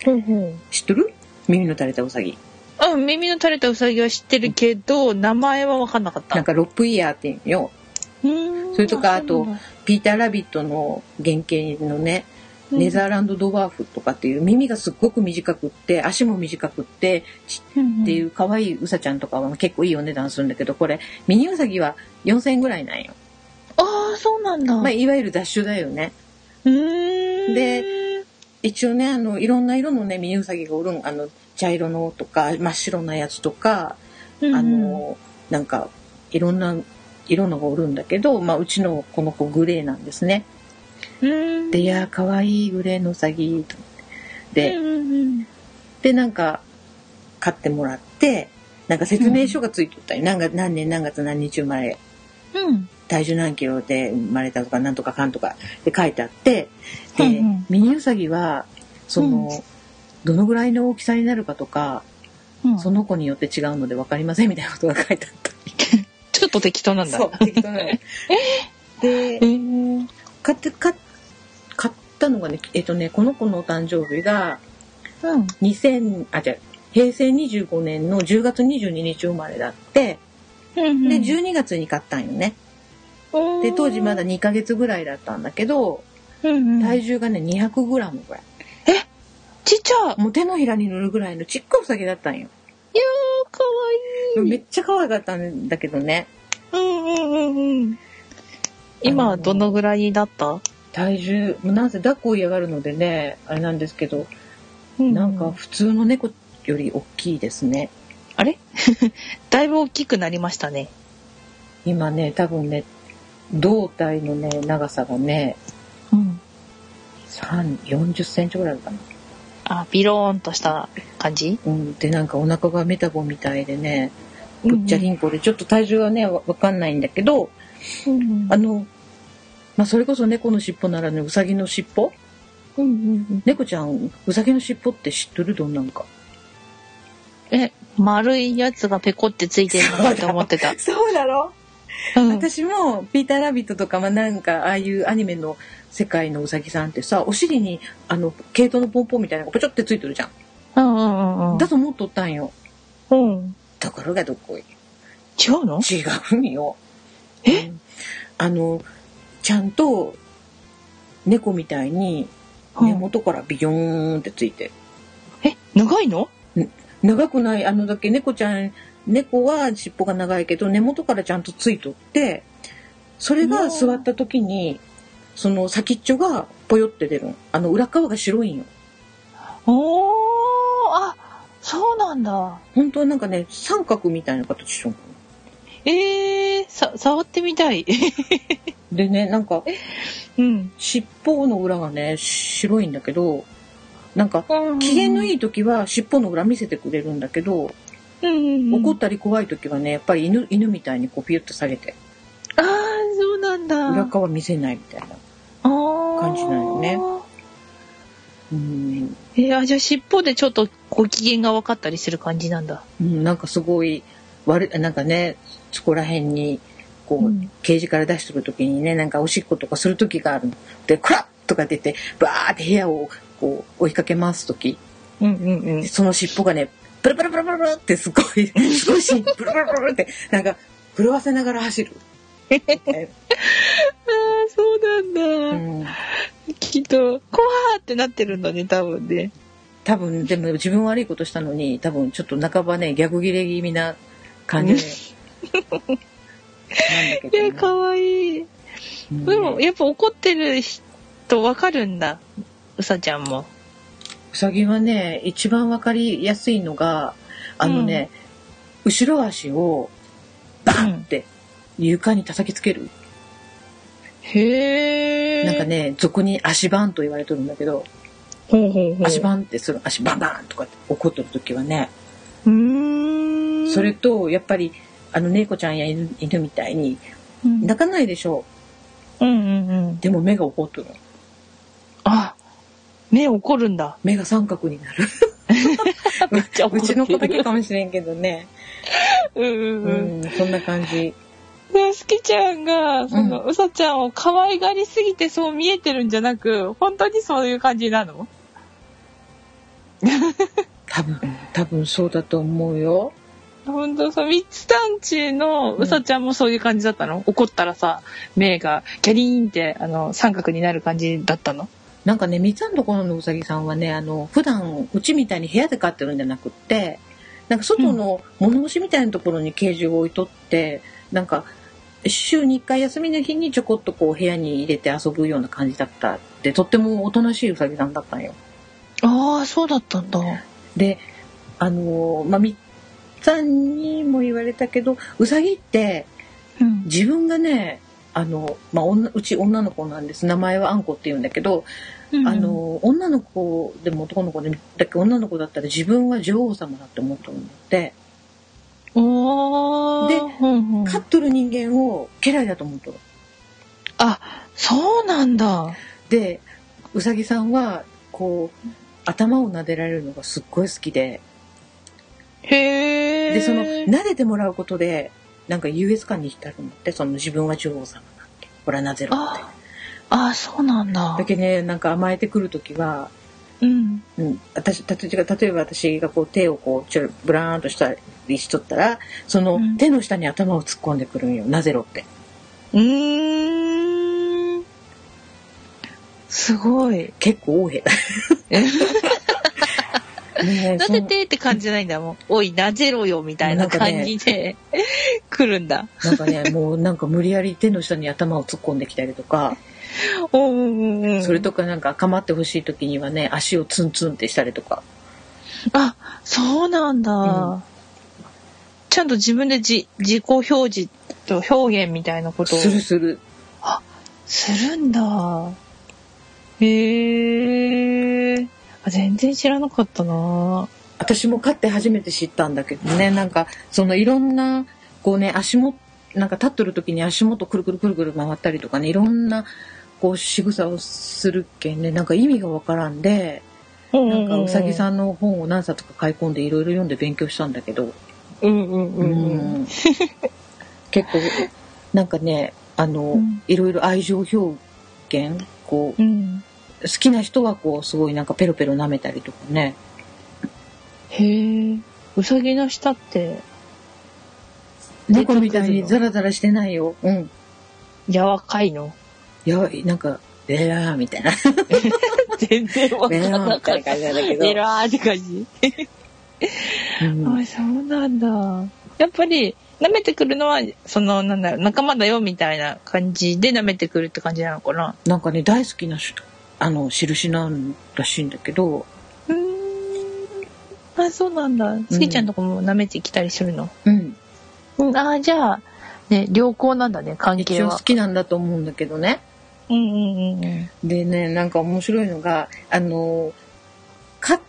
Speaker 4: ー。うんうん。
Speaker 3: 知っとる？耳の垂れたうさぎ。
Speaker 4: あ、耳の垂れたウサギは知ってるけど、名前は分かんなかった。
Speaker 3: なんかロップイヤーって言うんよ。
Speaker 4: うん
Speaker 3: それとかあとピーターラビットの原型のね、
Speaker 4: うん
Speaker 3: ネザーランドドワーフとかっていう耳がすっごく短くって、足も短くって、ちっていう可愛いうさちゃんとかは結構いいお値段するんだけど、これ、ミニウサギは4000円ぐらいなんよ。
Speaker 4: ああ、そうなんだ。
Speaker 3: まあ、いわゆる雑種だよね。
Speaker 4: うーん。
Speaker 3: で一応ね、あの、いろんな色のね、ミニウサギがおるん。あの、茶色のとか、真っ白なやつとか、
Speaker 4: うんうん、
Speaker 3: あの、なんか、いろんな色のがおるんだけど、まあ、うちのこの子グレーなんですね。で、いやー、かわいいグレーのウサギ、と思って。で、
Speaker 4: うんうん
Speaker 3: で、なんか、買ってもらって、なんか説明書がついてたよ。何月、何年何月何日生まれ、
Speaker 4: うん。うん。
Speaker 3: 体重何キロで生まれたとか、なんとかかんとかで書いてあって、で、
Speaker 4: うんうん
Speaker 3: ミニウサギは、その、どのぐらいの大きさになるかとか、
Speaker 4: うん
Speaker 3: その子によって違うので分かりませんみたいなことが書いてあった。
Speaker 4: ちょっと適当なんだ。
Speaker 3: そう、適当なの。で
Speaker 4: え、ー、
Speaker 3: 買って、買っ買ったのがね、えっとね、この子のお誕生日が、
Speaker 4: うん。
Speaker 3: 2000、あ、じゃ平成25年の10月22日生まれだって、
Speaker 4: うん
Speaker 3: で、12月に買ったんよね。で、当時まだ、2ヶ月ぐらいだったんだけど、
Speaker 4: うんうん、
Speaker 3: 体重がね、200グラムぐらい。
Speaker 4: ちっちゃい。
Speaker 3: もう手のひらに乗るぐらいのちっこいウサギだったんよ。
Speaker 4: いやー、かわいい。
Speaker 3: めっちゃ可愛かったんだけどね。
Speaker 4: うんうんうんうん。今はどのぐらいになった、
Speaker 3: 体重、もうなんせ抱っこ嫌がるのでね、あれなんですけど、
Speaker 4: う
Speaker 3: なんか、普通の猫より大きいですね。
Speaker 4: あれ？だいぶ大きくなりましたね。
Speaker 3: 今ね、多分ね、胴体のね、長さがね、
Speaker 4: うん。
Speaker 3: 3、40センチぐらいあるかな。
Speaker 4: あ、ビローンとした感じ？
Speaker 3: うん。で、なんかお腹がメタボみたいでね、ぶっちゃりんこで、ちょっと体重はね、わわかんないんだけど、
Speaker 4: うんうん
Speaker 3: あの、まあ、それこそ猫の尻尾ならぬウサギの尻尾？
Speaker 4: うんうんうん
Speaker 3: 猫ちゃん、ウサギの尻尾って知っとる？どんなんか。
Speaker 4: え、丸いやつがペコってついてるのかと思ってた。
Speaker 3: そうだろ
Speaker 4: うん
Speaker 3: 私も、ピーターラビットとか、まあ、なんか、ああいうアニメの世界のウサギさんってさ、お尻に、あの、毛糸のポンポンみたいなのがポチョってついてるじゃん。
Speaker 4: うんうんうんうん。
Speaker 3: だと思っとったんよ。
Speaker 4: うん。
Speaker 3: ところがどっこい？
Speaker 4: 違うの？
Speaker 3: 違うんよ。
Speaker 4: え？
Speaker 3: うんあの、ちゃんと、猫みたいに、根元からビヨーンってついてる。
Speaker 4: え、長いの？
Speaker 3: 長くない、あのだけ猫ちゃん、猫は尻尾が長いけど、根元からちゃんとついとって、それが座った時に、その先っちょがぽよって出るの。あの裏側が白いんよ。
Speaker 4: おー、あ、そうなんだ。
Speaker 3: 本当はなんかね、三角みたいな形しとん
Speaker 4: えー、さ、触ってみたい。
Speaker 3: でね、なんか、
Speaker 4: うん。
Speaker 3: 尻尾の裏がね、白いんだけど、なんか、機嫌のい
Speaker 4: い。
Speaker 3: い時は尻尾の裏見せてくれるんだけど、
Speaker 4: うんうんうん。
Speaker 3: 怒ったり怖い時はね、やっぱり犬、犬みたいにこうピュッと下げて、
Speaker 4: あー、そうなんだ。
Speaker 3: 裏側見せないみたいな。感じなのね。うん、
Speaker 4: えー、あ、じゃあ尻尾でちょっとご機嫌が分かったりする感じなんだ。
Speaker 3: うんなんかすごい、悪い、なんかね、そこら辺に、こう、
Speaker 4: うん
Speaker 3: ケージから出してる時にね、なんかおしっことかする時があるの。で、クラッとか出て、バーって部屋をこう追いかけ回す時、
Speaker 4: うんうんうん。
Speaker 3: その尻尾がね、プルプルプルプルプルってすごい、すごいし、プルプルプルプルって、なんか、震わせながら走る。
Speaker 4: あー、そうなんだ。
Speaker 3: うん、
Speaker 4: きっと、怖ーってなってるんだね、多分ね。
Speaker 3: 多分、でも自分悪いことしたのに、多分ちょっと半ばね、逆ギレ気味な感じで。なんだけ
Speaker 4: いや、かわいい。
Speaker 3: うん
Speaker 4: でも、やっぱ怒ってる人分かるんだ。うさちゃんも。
Speaker 3: うさぎはね、一番わかりやすいのが、あのね、後ろ足をバンって床に叩きつける。
Speaker 4: へー。
Speaker 3: なんか。ね、俗に足バンと言われてるんだけど、
Speaker 4: ほうほうほう。
Speaker 3: 足バンってする、足バンバンとかって怒ってる時はね、
Speaker 4: うーん。
Speaker 3: それと、やっぱり、あの、猫ちゃんや犬犬みたいに、
Speaker 4: うん、
Speaker 3: 泣かないでしょ
Speaker 4: うんうんうん。
Speaker 3: でも目が怒ってるの。
Speaker 4: あ、目怒るんだ。
Speaker 3: 目が三角になる。
Speaker 4: めっちゃ怒る
Speaker 3: うちの子だけかもしれんけどね。
Speaker 4: うんうん
Speaker 3: う
Speaker 4: うん。
Speaker 3: ん、そんな感じ。
Speaker 4: で、すきちゃんが、その、うさちゃんを可愛がりすぎてそう見えてるんじゃなく、本当にそういう感じなの？
Speaker 3: 多分、多分そうだと思うよ。
Speaker 4: 本当さ、三つ団地のうさちゃんもそういう感じだったの、怒ったらさ、目がキャリーンって、あの、三角になる感じだったの？
Speaker 3: なんかね、みつんところのうさぎさんはね、あの、普段、うちみたいに部屋で飼ってるんじゃなくって、なんか外の物干しみたいなところにケージを置いとって、なんか、週に1回休みの日にちょこっとこう部屋に入れて遊ぶような感じだったって、とってもおとなしいうさぎさんだったんよ。
Speaker 4: ああ、そうだったんだ。
Speaker 3: で、あの、まあ、みっつぁんにも言われたけど、うさぎって
Speaker 4: うん。
Speaker 3: 自分がね、あの、まあ、女うち女の子なんです。名前はあんこって言うんだけど、あ、の女の子でも男の子でもだけど女の子だったら自分は女王様だって思ってるので
Speaker 4: おー。
Speaker 3: で
Speaker 4: うんうん
Speaker 3: 飼っとる人間を家来だと思っとる
Speaker 4: あ、そうなんだ。
Speaker 3: でうさぎさんはこう頭を撫でられるのがすっごい好きで
Speaker 4: へえ。
Speaker 3: でその撫でてもらうことでなんか優越感に浸るのってその自分は女王様なんてほらなぜろって
Speaker 4: ああ、そうなんだ
Speaker 3: だ。けどねなんか甘えてくる時は
Speaker 4: うん。
Speaker 3: うん、私たちが例えば私がこう手をこうちょブラーンとしたりしとったらその
Speaker 4: うん
Speaker 3: 手の下に頭を突っ込んでくるんよ、なぜろって。
Speaker 4: うーん。すごい。
Speaker 3: 結構多い。
Speaker 4: なぜてって感じじゃないんだ？もん。おい、なぜろよ、みたいな感じで、来るんだ。
Speaker 3: そなんかねもうなんか無理やり手の下に頭を突っ込んできたりとか、
Speaker 4: うんうんうん。
Speaker 3: それとかなんか構ってほしい時にはね足をツンツンってしたりとか
Speaker 4: あ、そうなんだ。
Speaker 3: うん
Speaker 4: ちゃんと自分で自自己表示と表現みたいなことを
Speaker 3: するする。
Speaker 4: するんだ。へえ。あ全然知らなかったな。
Speaker 3: 私も飼って初めて知ったんだけどねなんかそのいろんなこうね足元なんか立ってる時に足元くるくるくるくる回ったりとかねいろんなこう仕草をするけんねなんか意味がわからんでなんかうさぎ
Speaker 4: ん。
Speaker 3: さんの本を何冊か買い込んでいろいろ読んで勉強したんだけど、
Speaker 4: うんうんうんうん。
Speaker 3: うん結構なんかねあの、
Speaker 4: うん
Speaker 3: いろいろ愛情表現こう
Speaker 4: うん。
Speaker 3: 好きな人はこうすごいなんかペロペロ舐めたりとかね
Speaker 4: へえ。うさぎの舌って
Speaker 3: 猫みたいにザラザラしてないよ。うん。
Speaker 4: 柔らかいの？
Speaker 3: いや、なんか、えらーみたいな。
Speaker 4: 全然わか
Speaker 3: らー
Speaker 4: なかった。
Speaker 3: みたいな感じなんだけど。
Speaker 4: エラーって感じ？
Speaker 3: うん
Speaker 4: あ、そうなんだ。やっぱり、舐めてくるのは、その、なんだろう、仲間だよみたいな感じで舐めてくるって感じなのかな？
Speaker 3: なんかね、大好きなしあの、印なんらしいんだけど、
Speaker 4: うーん。あ、そうなんだ。すきちゃんとかも舐めてきたりするの？
Speaker 3: うん。
Speaker 4: うん、あーじゃあ、ね、良好なんだね、関
Speaker 3: 一応好
Speaker 4: 係は。
Speaker 3: きなんだと思うんだけどね。
Speaker 4: うんうんうんうん。
Speaker 3: でね、なんか面白いのが、あの、か、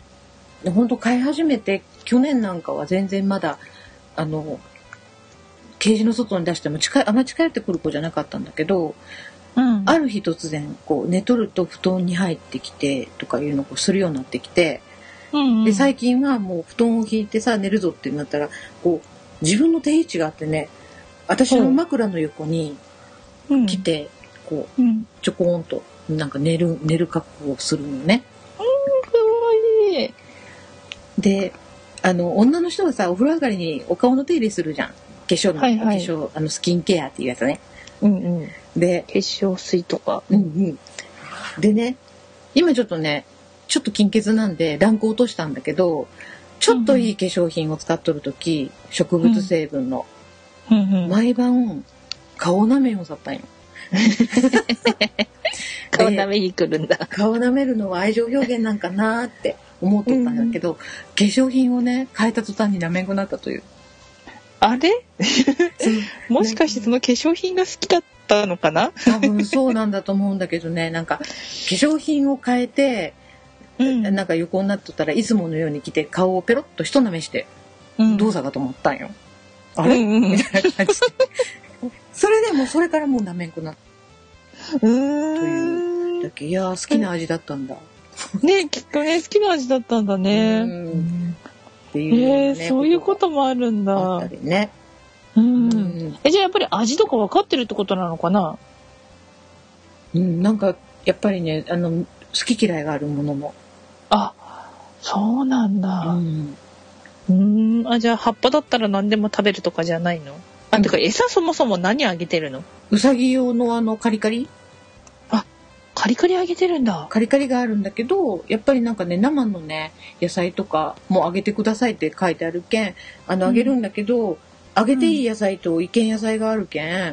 Speaker 3: 本当飼い始めて、去年なんかは全然まだ、あの、ケージの外に出しても近い、あんまり近寄ってくる子じゃなかったんだけど、
Speaker 4: うん。
Speaker 3: ある日突然、こう、寝とると布団に入ってきて、とかいうのをするようになってきて、
Speaker 4: うんうん、
Speaker 3: で、最近はもう布団を引いてさ、寝るぞってなったら、こう、自分の定位置があってね、私の枕の横に
Speaker 4: 近
Speaker 3: 来、て、こう、
Speaker 4: うん。
Speaker 3: ちょこーんと、なんか寝る、寝る格好をするのね。
Speaker 4: かわいい。
Speaker 3: で、あの、女の人がさ、お風呂上がりにお顔の手入れするじゃん。化粧の、
Speaker 4: はいはい
Speaker 3: 化粧、あの、スキンケアっていうやつね。
Speaker 4: うんうん。
Speaker 3: で、
Speaker 4: 化粧水とか。
Speaker 3: うんうん。でね、今ちょっとね、ちょっと金欠なんでランク落としたんだけど、ちょっといい化粧品を使っとるとき、植物成分の、
Speaker 4: うんうん。
Speaker 3: 毎晩、顔舐めをさったんよ。
Speaker 4: 顔舐めに来るんだ。
Speaker 3: 顔舐めるのは愛情表現なんかなーって思っとったんだけど、化粧品をね、変えた途端に舐めんくなったという。
Speaker 4: あれ？もしかしてその化粧品が好きだったのかな？
Speaker 3: 多分そうなんだと思うんだけどね、なんか、化粧品を変えて、
Speaker 4: うん。
Speaker 3: なんか横になっとったらいつものように来て顔をペロッと一舐めして
Speaker 4: うん。
Speaker 3: 動作かと思ったんよ。あれ、
Speaker 4: うんうん
Speaker 3: みたいな感じで。それでもうそれからもう舐めんくなっ
Speaker 4: うーん。
Speaker 3: たっけ。いやー好きな味だったんだ。
Speaker 4: ねきっとね好きな味だったんだね。
Speaker 3: うんっていうような
Speaker 4: え
Speaker 3: ね、
Speaker 4: ー、そういうこともあるんだ
Speaker 3: ね。
Speaker 4: う
Speaker 3: うんん。
Speaker 4: えじゃあやっぱり味とか分かってるってことなのかな？
Speaker 3: うん、なんかやっぱりね、あの、好き嫌いがあるものも。
Speaker 4: あそうなん
Speaker 3: う
Speaker 4: だ
Speaker 3: ん。
Speaker 4: うーんあじゃあ葉っぱだったら何でも食べるとかじゃないの？あ、
Speaker 3: うん
Speaker 4: てか餌そもそも何あげてるの？
Speaker 3: うさぎ用のあのカリカリ？
Speaker 4: カリカリあげてるんだ
Speaker 3: カリカリがあるんだけど、やっぱりなんかね、生のね、野菜とかもあげてくださいって書いてあるけん、あの、
Speaker 4: うん
Speaker 3: あげるんだけど、あげていい野菜といけん野菜があるけん、
Speaker 4: へ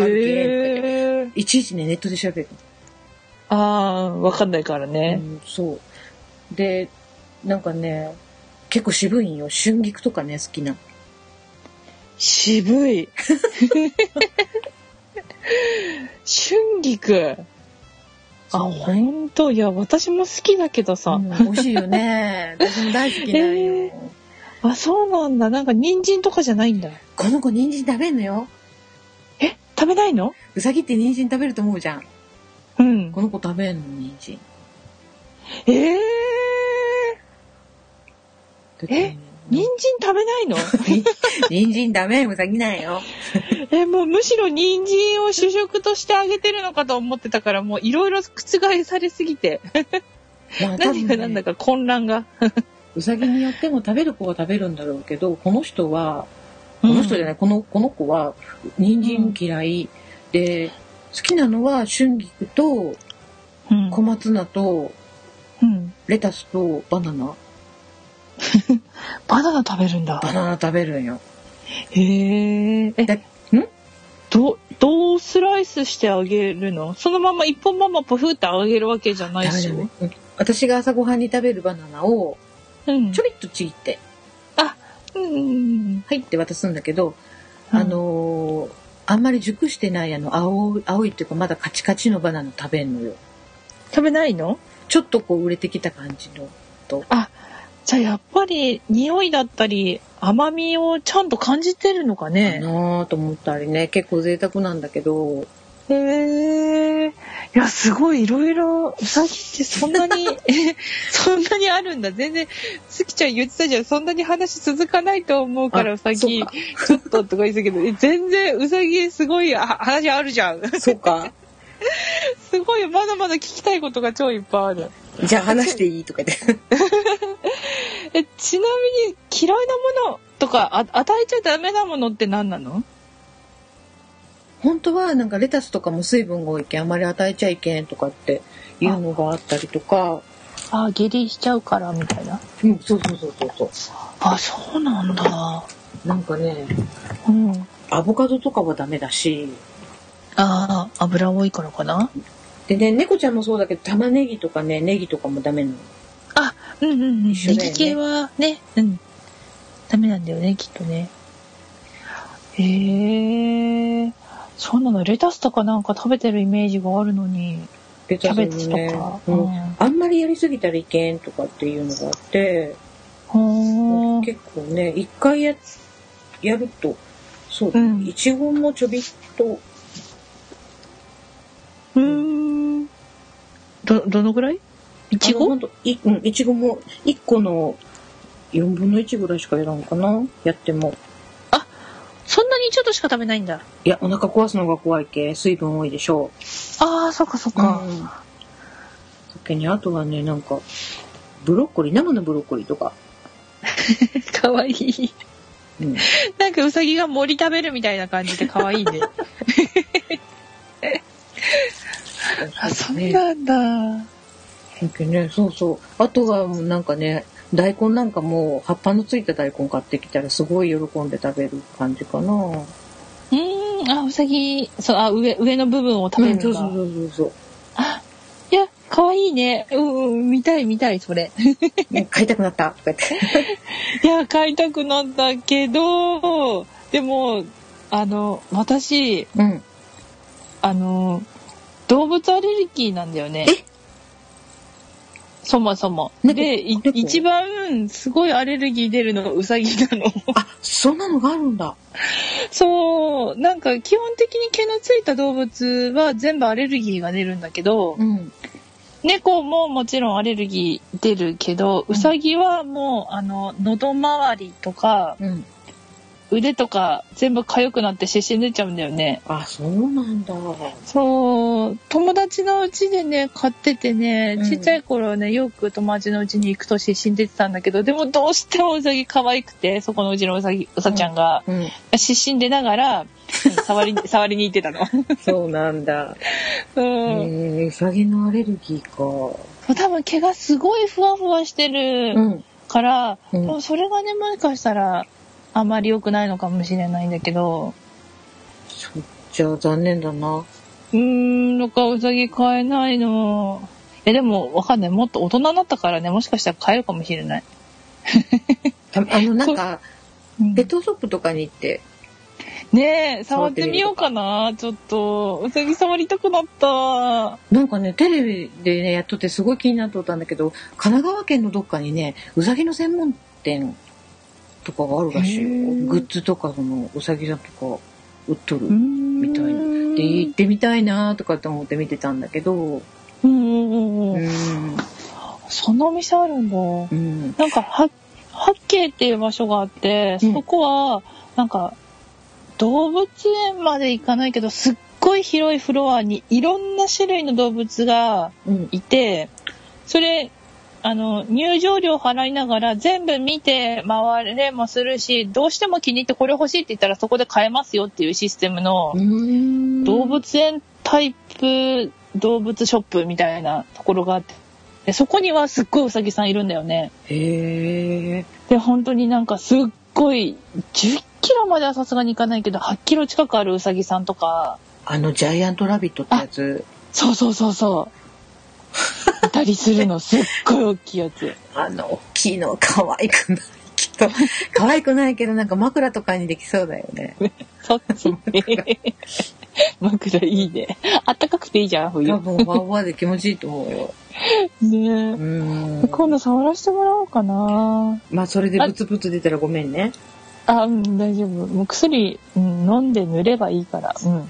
Speaker 3: ある
Speaker 4: え
Speaker 3: いちいちね、ネットで調べる。
Speaker 4: ああ分かんないから
Speaker 3: う
Speaker 4: ね、
Speaker 3: ん、そう。で、なんかね、結構渋いんよ。春菊とかね、好きな。
Speaker 4: 渋い 春菊あ
Speaker 3: そう
Speaker 4: ほんといや私も好きだけどさ、
Speaker 3: うん美味しいよね。私も大好きなんよ。
Speaker 4: えあそうなんだなんか人参とかじゃないんだ
Speaker 3: この子人参食べんのよ。
Speaker 4: え？食べないの？
Speaker 3: うさぎって人参食べると思うじゃん。
Speaker 4: うん
Speaker 3: この子食べんの、人参。
Speaker 4: ええ
Speaker 3: だってね
Speaker 4: 人参食べないの？
Speaker 3: 人参ダメ、うさぎなんよ。
Speaker 4: えもうむしろ人参を主食としてあげてるのかと思ってたからもういろいろ覆されすぎて。
Speaker 3: まあ、
Speaker 4: 何が何だか混乱が。
Speaker 3: うさぎによっても食べる子は食べるんだろうけど、この人は、この人じゃない、この、この子は、人参嫌い、で、好きなのは春菊と
Speaker 4: うん。
Speaker 3: 小松菜と
Speaker 4: うん。
Speaker 3: レタスとバナナ。
Speaker 4: バナナ食べるんだ。
Speaker 3: バナナ食べるんよ。
Speaker 4: へえ。え
Speaker 3: だん？
Speaker 4: どどうスライスしてあげるの？そのまま一本ままポフってあげるわけじゃないし。
Speaker 3: ねうん私が朝ごはんに食べるバナナを
Speaker 4: うん。
Speaker 3: ちょびっとちぎって、
Speaker 4: うんうん。
Speaker 3: はいって渡すんだけど、
Speaker 4: うん。
Speaker 3: あのーあんまり熟してないあの青い、青いっていうかまだカチカチのバナナ食べんのよ。
Speaker 4: 食べないの？
Speaker 3: ちょっとこう売れてきた感じのと。
Speaker 4: じゃあやっぱり匂いだったり甘みをちゃんと感じてるのか
Speaker 3: か
Speaker 4: ね
Speaker 3: なと思ったりね、結構贅沢なんだけど、
Speaker 4: へえいやすごいいろいろうさぎってそんなに えそんなにあるんだ。全然すきちゃん言ってたじゃん。そんなに話続かないと思うから
Speaker 3: あ
Speaker 4: うさぎ。ちょっととか言ってたけど。え全然うさぎすごいあ話あるじゃん。
Speaker 3: そうか。
Speaker 4: すごいまだまだ聞きたいことが超いっぱいある。
Speaker 3: じゃあ話していい？とか言って。
Speaker 4: えちなみに嫌いなものとかあ与えちゃダメなものって何なの？
Speaker 3: 本当はなんかレタスとかも水分が多いけんあまり与えちゃいけんとかっていうのがあったりとか、
Speaker 4: あ下痢しちゃうからみたいな。
Speaker 3: うん、そうそうそうそうそう。
Speaker 4: あそうなんだ。
Speaker 3: なんかね、
Speaker 4: うん。
Speaker 3: アボカドとかはダメだし、
Speaker 4: ああ油多いからかな。
Speaker 3: でね、猫ちゃんもそうだけど玉ねぎとかね、ネギとかもダメなの。
Speaker 4: うんうんうん。
Speaker 3: 一緒だよね
Speaker 4: ネギ系はね、うん。ダメなんだよね、きっとね。へえ。そうなの、レタスとかなんか食べてるイメージがあるのに、
Speaker 3: キ
Speaker 4: キャベツとか。
Speaker 3: う
Speaker 4: うん
Speaker 3: ん、あんまりやりすぎたらいけんとかっていうのがあって、
Speaker 4: ほー
Speaker 3: 結構ね一回ややるとそう、
Speaker 4: うん
Speaker 3: いちごもちょびっと
Speaker 4: うーん。ど、どのぐらい？いちご
Speaker 3: いうんいちごも1個の4分の1ぐらいしかやらんかな？やっても
Speaker 4: そんなにちょっとしか食べないんだ。
Speaker 3: いやお腹壊すのが怖いけ水分多いでしょ
Speaker 4: ああ、そっかそっ
Speaker 3: う
Speaker 4: か。
Speaker 3: うん酒にあとはねなんかブロッコリー生のブロッコリーとか、
Speaker 4: かわいい。
Speaker 3: うん、
Speaker 4: なんかうさぎが森食べるみたいな感じでかわいいね。あ、そうなんだ。
Speaker 3: ね、そうそう。あとはもうなんかね、大根なんかも葉っぱのついた大根買ってきたらすごい喜んで食べる感じかな。
Speaker 4: うーん、あ、うさぎ、そう、あ、上、上の部分を食べるんだ。
Speaker 3: そうそうそうそう
Speaker 4: あ、いや、かわいいね。うん、うん、見たい見たい、それ。
Speaker 3: ね買いたくなったとか言って。
Speaker 4: いや、買いたくなったけど、でも、あの、私、
Speaker 3: うん。
Speaker 4: あの、動物アレルギーなんだよね。
Speaker 3: え？
Speaker 4: そもそも。
Speaker 3: 猫
Speaker 4: で、一番すごいアレルギー出るのがウサギなの。
Speaker 3: あ、そんなのがあるんだ。
Speaker 4: そう、なんか基本的に毛のついた動物は全部アレルギーが出るんだけど、
Speaker 3: うん。
Speaker 4: 猫ももちろんアレルギー出るけど、
Speaker 3: うん
Speaker 4: ウサギはもう、あの、喉周りとか
Speaker 3: うん。
Speaker 4: 腕とか全部痒くなって湿疹出ちゃうんだよね。
Speaker 3: あ、そうなんだ。
Speaker 4: そう、友達のうちでね、飼っててね
Speaker 3: う、ん
Speaker 4: ちっちゃい頃ね、よく友達のうちに行くと湿疹出てたんだけど、でもどうしてもウサギ可愛くて、そこのうちのウサギ、ウサちゃんが、
Speaker 3: うん。
Speaker 4: 湿疹出ながら、うん触り、触りに行ってたの。
Speaker 3: そうなんだ。
Speaker 4: うん。
Speaker 3: えー、うさぎのアレルギーか。
Speaker 4: 多分毛がすごいふわふわしてる
Speaker 3: うん。
Speaker 4: から、
Speaker 3: うん
Speaker 4: それがね、もしかしたら、あまり良くないのかもしれないんだけど、
Speaker 3: そじゃあ残念だな。
Speaker 4: うーん、なんかウサギ飼えないの。え、でもわかんない。もっと大人になったからね、もしかしたら飼えるかもしれない。
Speaker 3: たあの、なんか、
Speaker 4: うん
Speaker 3: ペットショップとかに行って、
Speaker 4: ねえ、触ってみようかな。ちょっと、うさぎ触りたくなった。
Speaker 3: なんかね、テレビでね、やっとってすごい気になっとったんだけど、神奈川県のどっかにね、うさぎの専門店とかがあるらしいよ。グッズとか、その、うさぎさんとか売っとる。
Speaker 4: み
Speaker 3: たいなで、行ってみたいなとかって思って見てたんだけど、
Speaker 4: うんうんうん
Speaker 3: う
Speaker 4: うん。
Speaker 3: ん、
Speaker 4: そんなお店あるんだ。
Speaker 3: うん、
Speaker 4: なんか、は、八景っていう場所があって、
Speaker 3: うん
Speaker 4: そこは、なんか、動物園まで行かないけど、すっごい広いフロアにいろんな種類の動物が
Speaker 3: うん、
Speaker 4: いて、それ、あの、入場料払いながら全部見て回れもするし、どうしても気に入ってこれ欲しいって言ったらそこで買えますよっていうシステムの
Speaker 3: うん
Speaker 4: 動物園タイプ動物ショップみたいなところがあって、でそこにはすっごいうさぎさんいるんだよね。
Speaker 3: へえ、
Speaker 4: で、本当になんかすっごい、10キロまではさすがに行かないけど、8キロ近くあるうさぎさんとか、
Speaker 3: あのジャイアントラビットってやつ、
Speaker 4: そうそうそうそう。いたりするの、すっごい大きいやつ。
Speaker 3: あの、大きいの可愛くないけど、可愛くないけど、なんか枕とかにできそうだよね。
Speaker 4: そっち。枕いいね。あったかくていいじゃん、冬。
Speaker 3: 多分、ワーワーで気持ちいいと思うよ。
Speaker 4: ね
Speaker 3: うん
Speaker 4: え。。今度触らせてもらおうかな。
Speaker 3: まあ、それでブツブツ出たらごめんね。
Speaker 4: あ、うん、大丈夫。もう薬、うん、飲んで塗ればいいから。うん。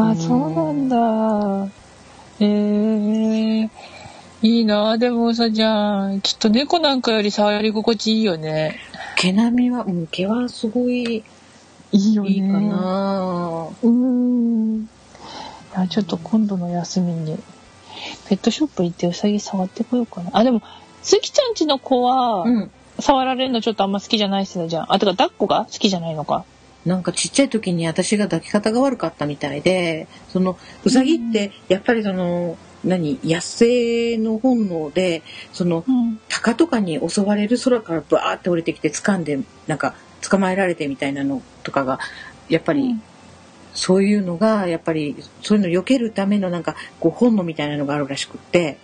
Speaker 4: あ、
Speaker 3: うん
Speaker 4: そうなんだ。えー、いいなでもさ、じゃん。きっと猫なんかより触り心地いいよね。
Speaker 3: 毛並みは、うん、毛はすごい
Speaker 4: いいよね。
Speaker 3: いいかな。
Speaker 4: うん。いや、ちょっと今度の休みに、ペットショップ行ってうさぎ触ってこようかな。あ、でも、スキちゃんちの子は、
Speaker 3: うん。
Speaker 4: 触られるのちょっとあんま好きじゃない人だじゃん。あ、てか、抱っこが好きじゃないのか。
Speaker 3: なんかちっちゃい時に私が抱き方が悪かったみたいで、その、うさぎって、やっぱりその、何、野生の本能で、その、
Speaker 4: うん。
Speaker 3: 鷹とかに襲われる空からバーって降りてきて掴んで、なんか、捕まえられてみたいなのとかが、やっぱり、そういうのが、やっぱり、そういうのを避けるためのなんか、こう、本能みたいなのがあるらしくって、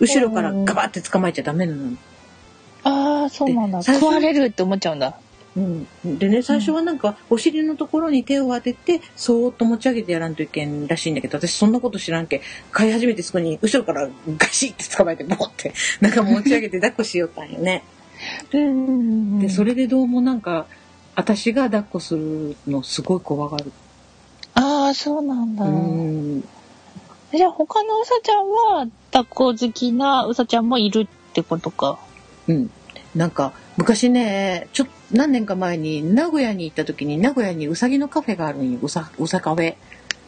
Speaker 3: 後ろからガバって捕まえちゃダメなの。
Speaker 4: ああ、そうなんだ。食われるって思っちゃうんだ。
Speaker 3: うん、でね最初はなんかお尻のところに手を当ててそーっと持ち上げてやらんといけんらしいんだけど私そんなこと知らんけ飼い始めてすぐに後ろからガシッて捕まえてボコって なんか持ち上げて抱っこしよったんよね。
Speaker 4: うん
Speaker 3: でそれでどうもなんか私が抱っこするのすごい怖がる。
Speaker 4: ああ、そうなんだ。
Speaker 3: うん
Speaker 4: じゃあ他のうさちゃんは、抱っこ好きなうさちゃんもいるってことか。
Speaker 3: うん。なんか昔ねちょっ何年か前に名古屋に行った時に名古屋にうさぎのカフェがあるんようさうさカフェ。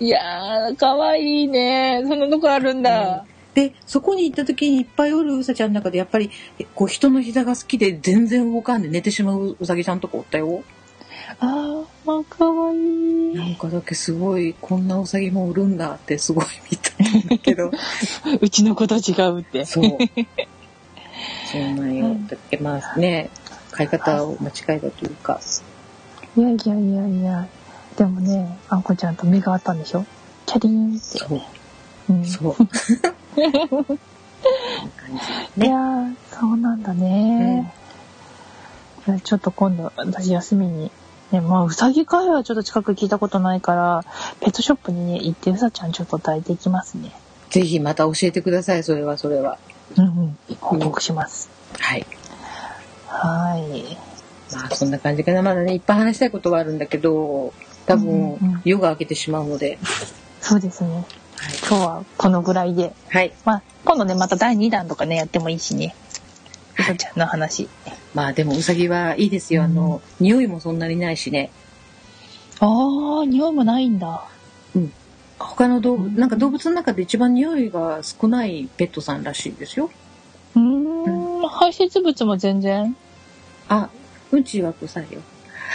Speaker 4: いやー、かわいいね。そんなとこあるんだ。
Speaker 3: でそこに行った時にいっぱいおるうさちゃんの中でやっぱりえこう人の膝が好きで全然動かんで寝てしまううさぎちゃんとかおったよ。
Speaker 4: あー、かわいい。
Speaker 3: なんかだけすごいこんなうさぎもおるんだってすごい見たんだけど
Speaker 4: うちの子と違うって。
Speaker 3: そう。そうなんよ。だっけまあね飼い方を間違えたというか。
Speaker 4: いやいやいやいや。でもね、あんこちゃんと目があったんでしょ？キャリーンって。
Speaker 3: そう。
Speaker 4: うん、
Speaker 3: そう。こんな感じ
Speaker 4: いやー、そうなんだね。いやちょっと今度、私休みに、ね、まあ、うさぎカフェはちょっと近く聞いたことないから、ペットショップにね、行ってうさちゃんちょっと抱いていきますね。
Speaker 3: ぜひまた教えてください、それはそれは。
Speaker 4: うんうん。報告します。
Speaker 3: はい。
Speaker 4: はい。
Speaker 3: まあそんな感じかな。まだね、いっぱい話したいことはあるんだけど、多分
Speaker 4: うんうん
Speaker 3: 夜が明けてしまうので。
Speaker 4: そうですね。今日はこのぐらいで。
Speaker 3: はい。
Speaker 4: まあ、今度ね、また第2弾とかね、やってもいいしね。うさちゃんの話。
Speaker 3: まあでもうさぎはいいですよ。あの、匂いもそんなにないしね。
Speaker 4: あー、匂いもないんだ。
Speaker 3: 他の動物、なんか動物の中で一番匂いが少ないペットさんらしいですよ。
Speaker 4: うーん、排泄物も全然。
Speaker 3: あ、うんちは臭いよ。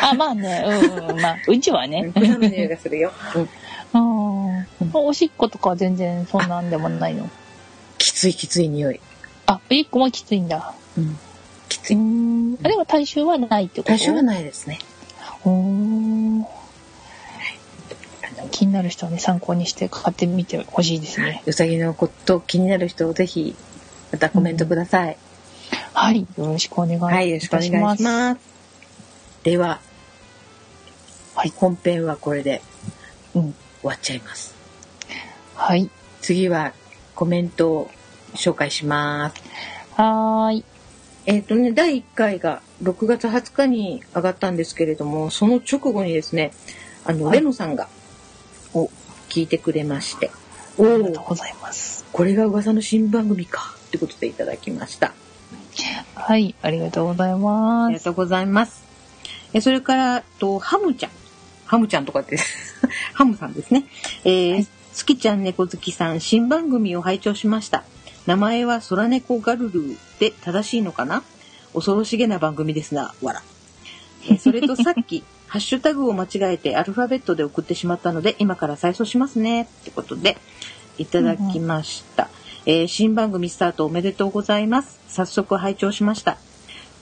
Speaker 4: あ、まあね、うん、うん、まあ、うちはね。
Speaker 3: 草の匂いがするよ。うん。
Speaker 4: うん。おしっことかは全然そんなんでもないの。
Speaker 3: きついきつい匂い。
Speaker 4: あ、一個もきついんだ。
Speaker 3: うん。きつ
Speaker 4: う
Speaker 3: い。
Speaker 4: ん。あ、でも体臭はないってこと？
Speaker 3: 対象はないですね。
Speaker 4: うーん。気になる人はね、参考にして買ってみてほしいですね。
Speaker 3: うさぎのこと気になる人、ぜひ、またコメントください。
Speaker 4: はい。よろしくお願いします。
Speaker 3: はい、よろしくお願いします。では、
Speaker 4: はい
Speaker 3: 本編はこれで
Speaker 4: うん。
Speaker 3: 終わっちゃいます。
Speaker 4: はい。
Speaker 3: 次はコメントを紹介します。
Speaker 4: はーい。
Speaker 3: えっ、とね、第1回が6月20日に上がったんですけれども、その直後にですね、あの、
Speaker 4: はい
Speaker 3: レノさんが、を聞いてくれまして、
Speaker 4: あ
Speaker 3: おお、
Speaker 4: りがとうございます。
Speaker 3: これが噂の新番組か、ってことでいただきました。
Speaker 4: はい。ありがとうござい
Speaker 3: あ
Speaker 4: ます。
Speaker 3: りがとうございます。えそれから、と、ハムちゃん。ハムちゃんとかって、ハムさんですね。えー
Speaker 4: はい
Speaker 3: 好きちゃん猫好きさん、新番組を拝聴しました。名前は空猫ガルルで正しいのかな？恐ろしげな番組ですな、わら。えーそれとさっき、ハッシュタグを間違えてアルファベットで送ってしまったので、今から再送しますね。ってことで、いただきました。えー新番組スタートおめでとうございます。早速拝聴しました。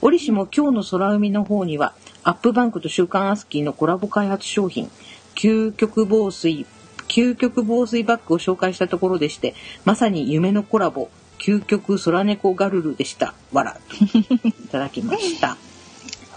Speaker 3: 折しも今日の空海の方には、アップバンクと週刊アスキーのコラボ開発商品、究極防水、究極防水バッグを紹介したところでして、まさに夢のコラボ、究極空猫ガルルでした。わら。といただきました。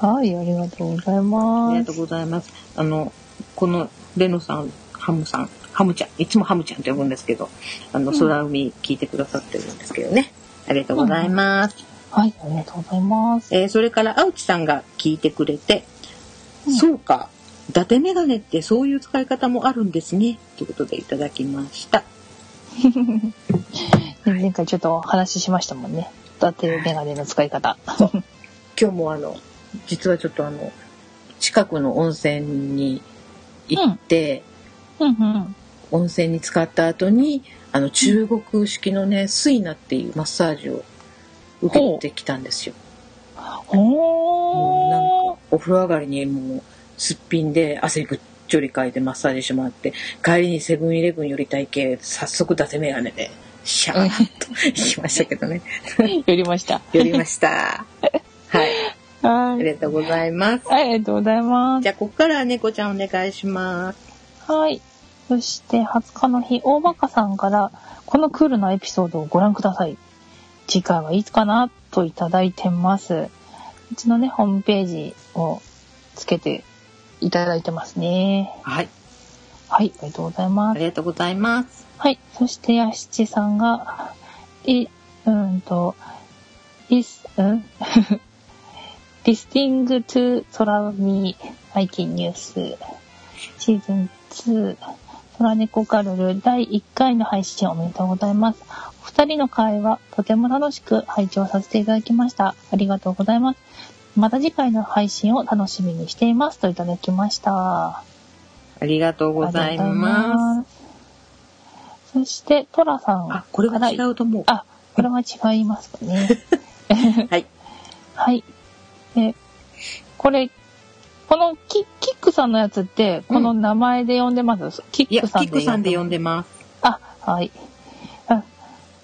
Speaker 4: はい。ありがとうござい
Speaker 3: あ
Speaker 4: ます
Speaker 3: りがと。うございます。あの、このレノさん、ハムさん、ハムちゃん、いつもハムちゃんと呼ぶんですけど、あの、
Speaker 4: うん
Speaker 3: 空海聞いてくださってるんですけどね。ありがとうございます。
Speaker 4: はい。ありがとうございます。
Speaker 3: えーそれから、青地さんが聞いてくれて、
Speaker 4: うん
Speaker 3: そうか、伊達メガネってそういう使い方もあるんですね。ということでいただきました。
Speaker 4: 前回ちょっとお話ししましたもんね。伊達メガネの使い方。
Speaker 3: 今日もあの、実はちょっとあの、近くの温泉に行って、
Speaker 4: うんうん。
Speaker 3: 温泉に浸かった後に、あの、中国式のね、スイナっていうマッサージを受けてきたんですよ。もうなんか、お風呂上がりにもう、すっぴんで汗ぐっちょりかいてマッサージしてもらって、帰りにセブンイレブン寄りたい系、早速伊達メガネで、シャーッと行きましたけどね。
Speaker 4: やりました。
Speaker 3: 寄りました。はい。あ
Speaker 4: はい。
Speaker 3: りがとうございます。
Speaker 4: はい、ありがとうございます
Speaker 3: じ。ゃあ、ここからは猫ちゃんお願いします。
Speaker 4: はい。そして、20日の日、大バカさんから、このクールなエピソードをご覧ください。次回はいつかなといただいてます。うちのね、ホームページをつけていただいてますね。
Speaker 3: はい。
Speaker 4: はい、ありがとうございます。
Speaker 3: ありがとうございます。
Speaker 4: はい。そして、やしちさんが、い、うんと、this, うん？リスティング to 空海 IT ニュースシーズン2空猫カルル第1回の配信おめでとうございます。お二人の会話とても楽しく拝聴させていただきました。ありがとうございます。また次回の配信を楽しみにしていますといただきました。
Speaker 3: ありがとうございます。
Speaker 4: す。そして、トラさん
Speaker 3: あ、これは違
Speaker 4: う。
Speaker 3: うと思う。
Speaker 4: あ、これは違いますかね。
Speaker 3: はい。
Speaker 4: はい。え、これ、このキキックさんのやつって、この名前で呼んでます、キ
Speaker 3: いや、
Speaker 4: ックさんで
Speaker 3: キックさんで呼んでます。
Speaker 4: あ、はい。あ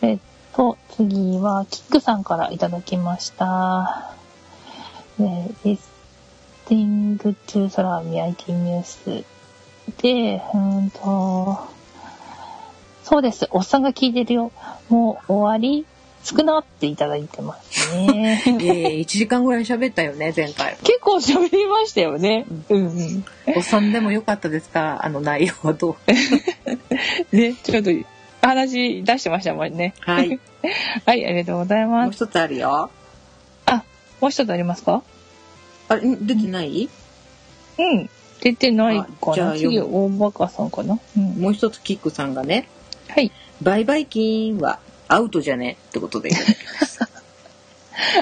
Speaker 4: えっと、次は、キックさんからいただきました。ね、リスティングトゥソラミ IT ニュースで、うーんと、そうです。おっさんが聞いてるよ。もう終わり少なっていただいてますね。
Speaker 3: ええ、1時間ぐらい喋ったよね、前回。
Speaker 4: 結構喋りましたよね。うんうん。
Speaker 3: おっさんでもよかったですか？あの内容はどう？
Speaker 4: ね、ちょっと話出してましたもんね。
Speaker 3: はい。
Speaker 4: はい、ありがとうござい
Speaker 3: も
Speaker 4: ます。
Speaker 3: う一つあるよ。
Speaker 4: あ、もう一つありますか？
Speaker 3: あれ、ん出てない？
Speaker 4: うん。出てないか
Speaker 3: あじゃあ
Speaker 4: な次、
Speaker 3: 読
Speaker 4: 大バカさんかな？うん。
Speaker 3: もう一つキックさんがね、
Speaker 4: はい。
Speaker 3: バイバイ金はアウトじゃね？ってことで。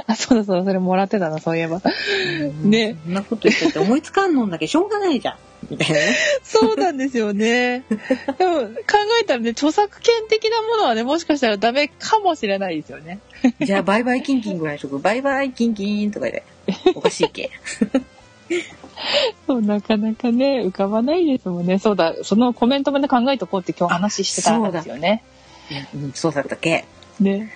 Speaker 4: あ、そうだそうだ、それもらってたな、そういえば。ね
Speaker 3: そんなこと言ってて思いつかんのんだけどしょうがないじゃん。みたいなね。
Speaker 4: そうなんですよね。でも、考えたらね、著作権的なものはね、もしかしたらダメかもしれないですよね。
Speaker 3: じゃあ、バイバイキンキンぐらいにしとく。バイバイキンキンとかで。おかしいっけ。
Speaker 4: そう、なかなかね、浮かばないですもんね。そうだ、そのコメントまで考えとこうって今日話してたんですよね。
Speaker 3: うん、そうだったっけ？
Speaker 4: ね。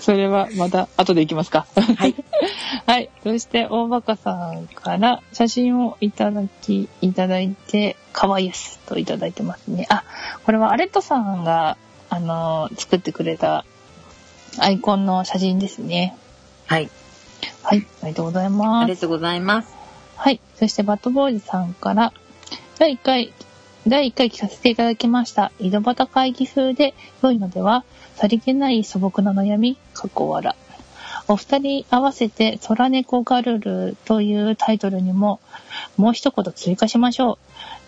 Speaker 4: それはまた 後でいきますか。
Speaker 3: はい。
Speaker 4: はい。そして、大バカさんから写真をいただき、いただいて、かわいいですといただいてますね。あ、これはアレットさんが、あのー作ってくれたアイコンの写真ですね。
Speaker 3: はい。
Speaker 4: はい。ありがとうござい
Speaker 3: あ
Speaker 4: ます。
Speaker 3: りがとうございます。
Speaker 4: はい。そして、バットボーイズさんから、第1回、第1回聞かせていただきました。井戸端会議風で良いのでは、さりげない素朴な悩み、かっこ笑。お二人合わせて、空猫ガルルというタイトルにも、もう一言追加しましょう。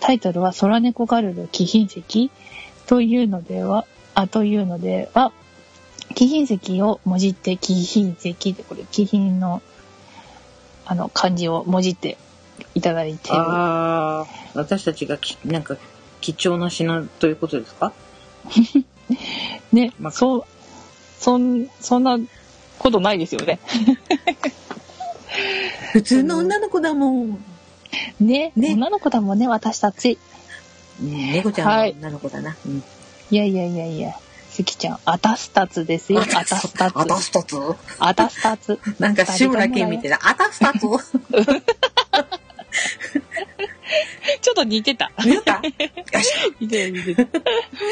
Speaker 4: タイトルは空猫ガルル貴賓石というのでは、あ、というのでは、貴賓石をもじって貴賓石で、これ貴賓の、あの、漢字をもじっていただいてる。
Speaker 3: ああ、私たちがき、なんか、貴重な品ということですか？
Speaker 4: ね、
Speaker 3: まあ
Speaker 4: そう、そん、そんなことないですよね。
Speaker 3: 普通の女の子だもん。
Speaker 4: ね、
Speaker 3: ね
Speaker 4: 女の子だもんね、私たち。
Speaker 3: うん猫ちゃんの女の子だな。うん。
Speaker 4: いやいやいやいや、すきちゃん、アタスタツですよ、アタスタツ。
Speaker 3: アタスタツ
Speaker 4: アタスタツ。
Speaker 3: なんか志村けんみたいな。アタスタツ
Speaker 4: ちょっと似てた。
Speaker 3: 見た？よし。
Speaker 4: 似てる似てる。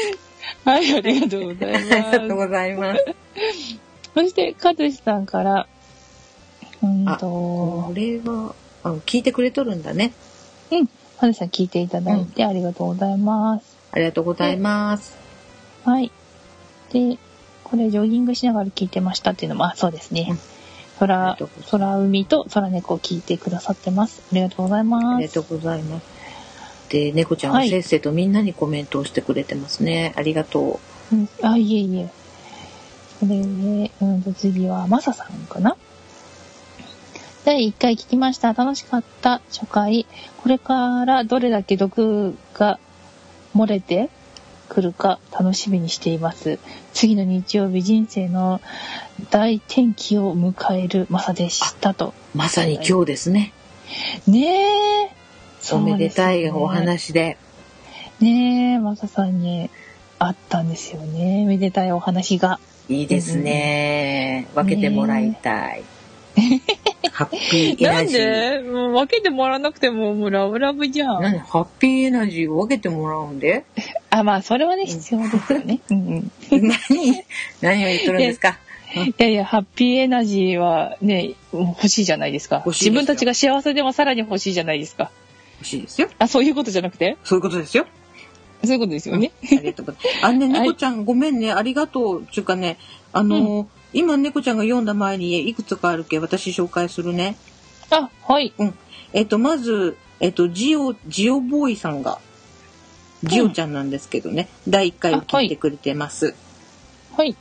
Speaker 4: はい、ありがとうござい
Speaker 3: ありがとう
Speaker 4: ます。
Speaker 3: ございます。
Speaker 4: そして、かずしさんから、うん
Speaker 3: あ
Speaker 4: と
Speaker 3: こ、れは、あ聞いてくれとるんだね。
Speaker 4: うん、かずしさん聞いていただいてありがとうございます。
Speaker 3: ありがとうございます。
Speaker 4: はい。で、これジョギングしながら聞いてましたっていうのも、あ、そうですね。
Speaker 3: うん
Speaker 4: 空空海と空猫を聞いてくださってます。ありがとうござい
Speaker 3: あ
Speaker 4: ます。
Speaker 3: りがとうございます。で、猫ちゃんは
Speaker 4: はい
Speaker 3: せっせとみんなにコメントをしてくれてますね。ありがと
Speaker 4: うん、あ、いえいえ。それで、うんと、次は、まささんかな第1回聞きました。楽しかった初回。これからどれだけ毒が漏れてくるか楽しみにしています。次の日曜日人生の大転機を迎えるまさでしたと。
Speaker 3: う。まさに今日ですね。
Speaker 4: ねえ。
Speaker 3: おめでたいお
Speaker 4: そうで
Speaker 3: で。
Speaker 4: ねえ、マサさんに会ったんですよね。めでたいお話が。
Speaker 3: いいですね。分けてもらいたい。ハッピーエ
Speaker 4: なん
Speaker 3: ナジー。
Speaker 4: で？もう分けてもらわなくてももうラブラブじゃ
Speaker 3: 何？
Speaker 4: ん。
Speaker 3: ハッピーエナジーを分けてもらうんで？
Speaker 4: あ、まあ、それはね、必要ですよね。うんうん。
Speaker 3: 何？何を言っとるんですか？
Speaker 4: いやいや、ハッピーエナジーはね、欲しいじゃないですか。自分たちが幸せでもさらに欲しいじゃないですか。
Speaker 3: 欲しいですよ。
Speaker 4: あ、そういうことじゃなくて？
Speaker 3: そういうことですよ。
Speaker 4: そういうことですよね。
Speaker 3: ありがとうございます。あのね、
Speaker 4: はい
Speaker 3: 猫ちゃん、ごめんね、ありがとう。ちゅうかね、あのー今猫ちゃんが読んだ前にいくつかあるけ、私紹介するね。
Speaker 4: あ、はい。
Speaker 3: えっと、まず、えっと、ジオ、ジオボーイさんが、ジオちゃんなんですけどね、第1回を聞いてくれてます。
Speaker 4: はい。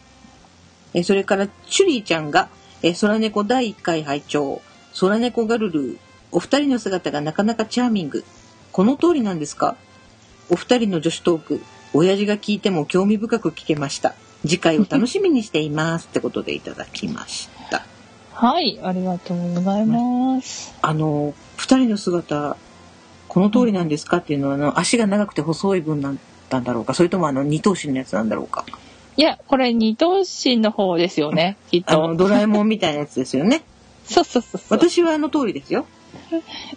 Speaker 3: えそれから、チュリーちゃんが、え空猫第1回拝聴空猫ガルルー、お二人の姿がなかなかチャーミング。この通りなんですか？お二人の女子トーク、親父が聞いても興味深く聞けました。次回を楽しみにしています。ってことでいただきました。
Speaker 4: はい。ありがとうございます。
Speaker 3: あの、二人の姿、この通りなんですかっていうのは、あの、足が長くて細い分だったんだろうか、それともあの、二頭身のやつなんだろうか。
Speaker 4: いや、これ二頭身の方ですよね、き っ
Speaker 3: あの、
Speaker 4: と。
Speaker 3: ドラえもんみたいなやつですよね。
Speaker 4: そうそうそうそう。
Speaker 3: 私はあの通りですよ。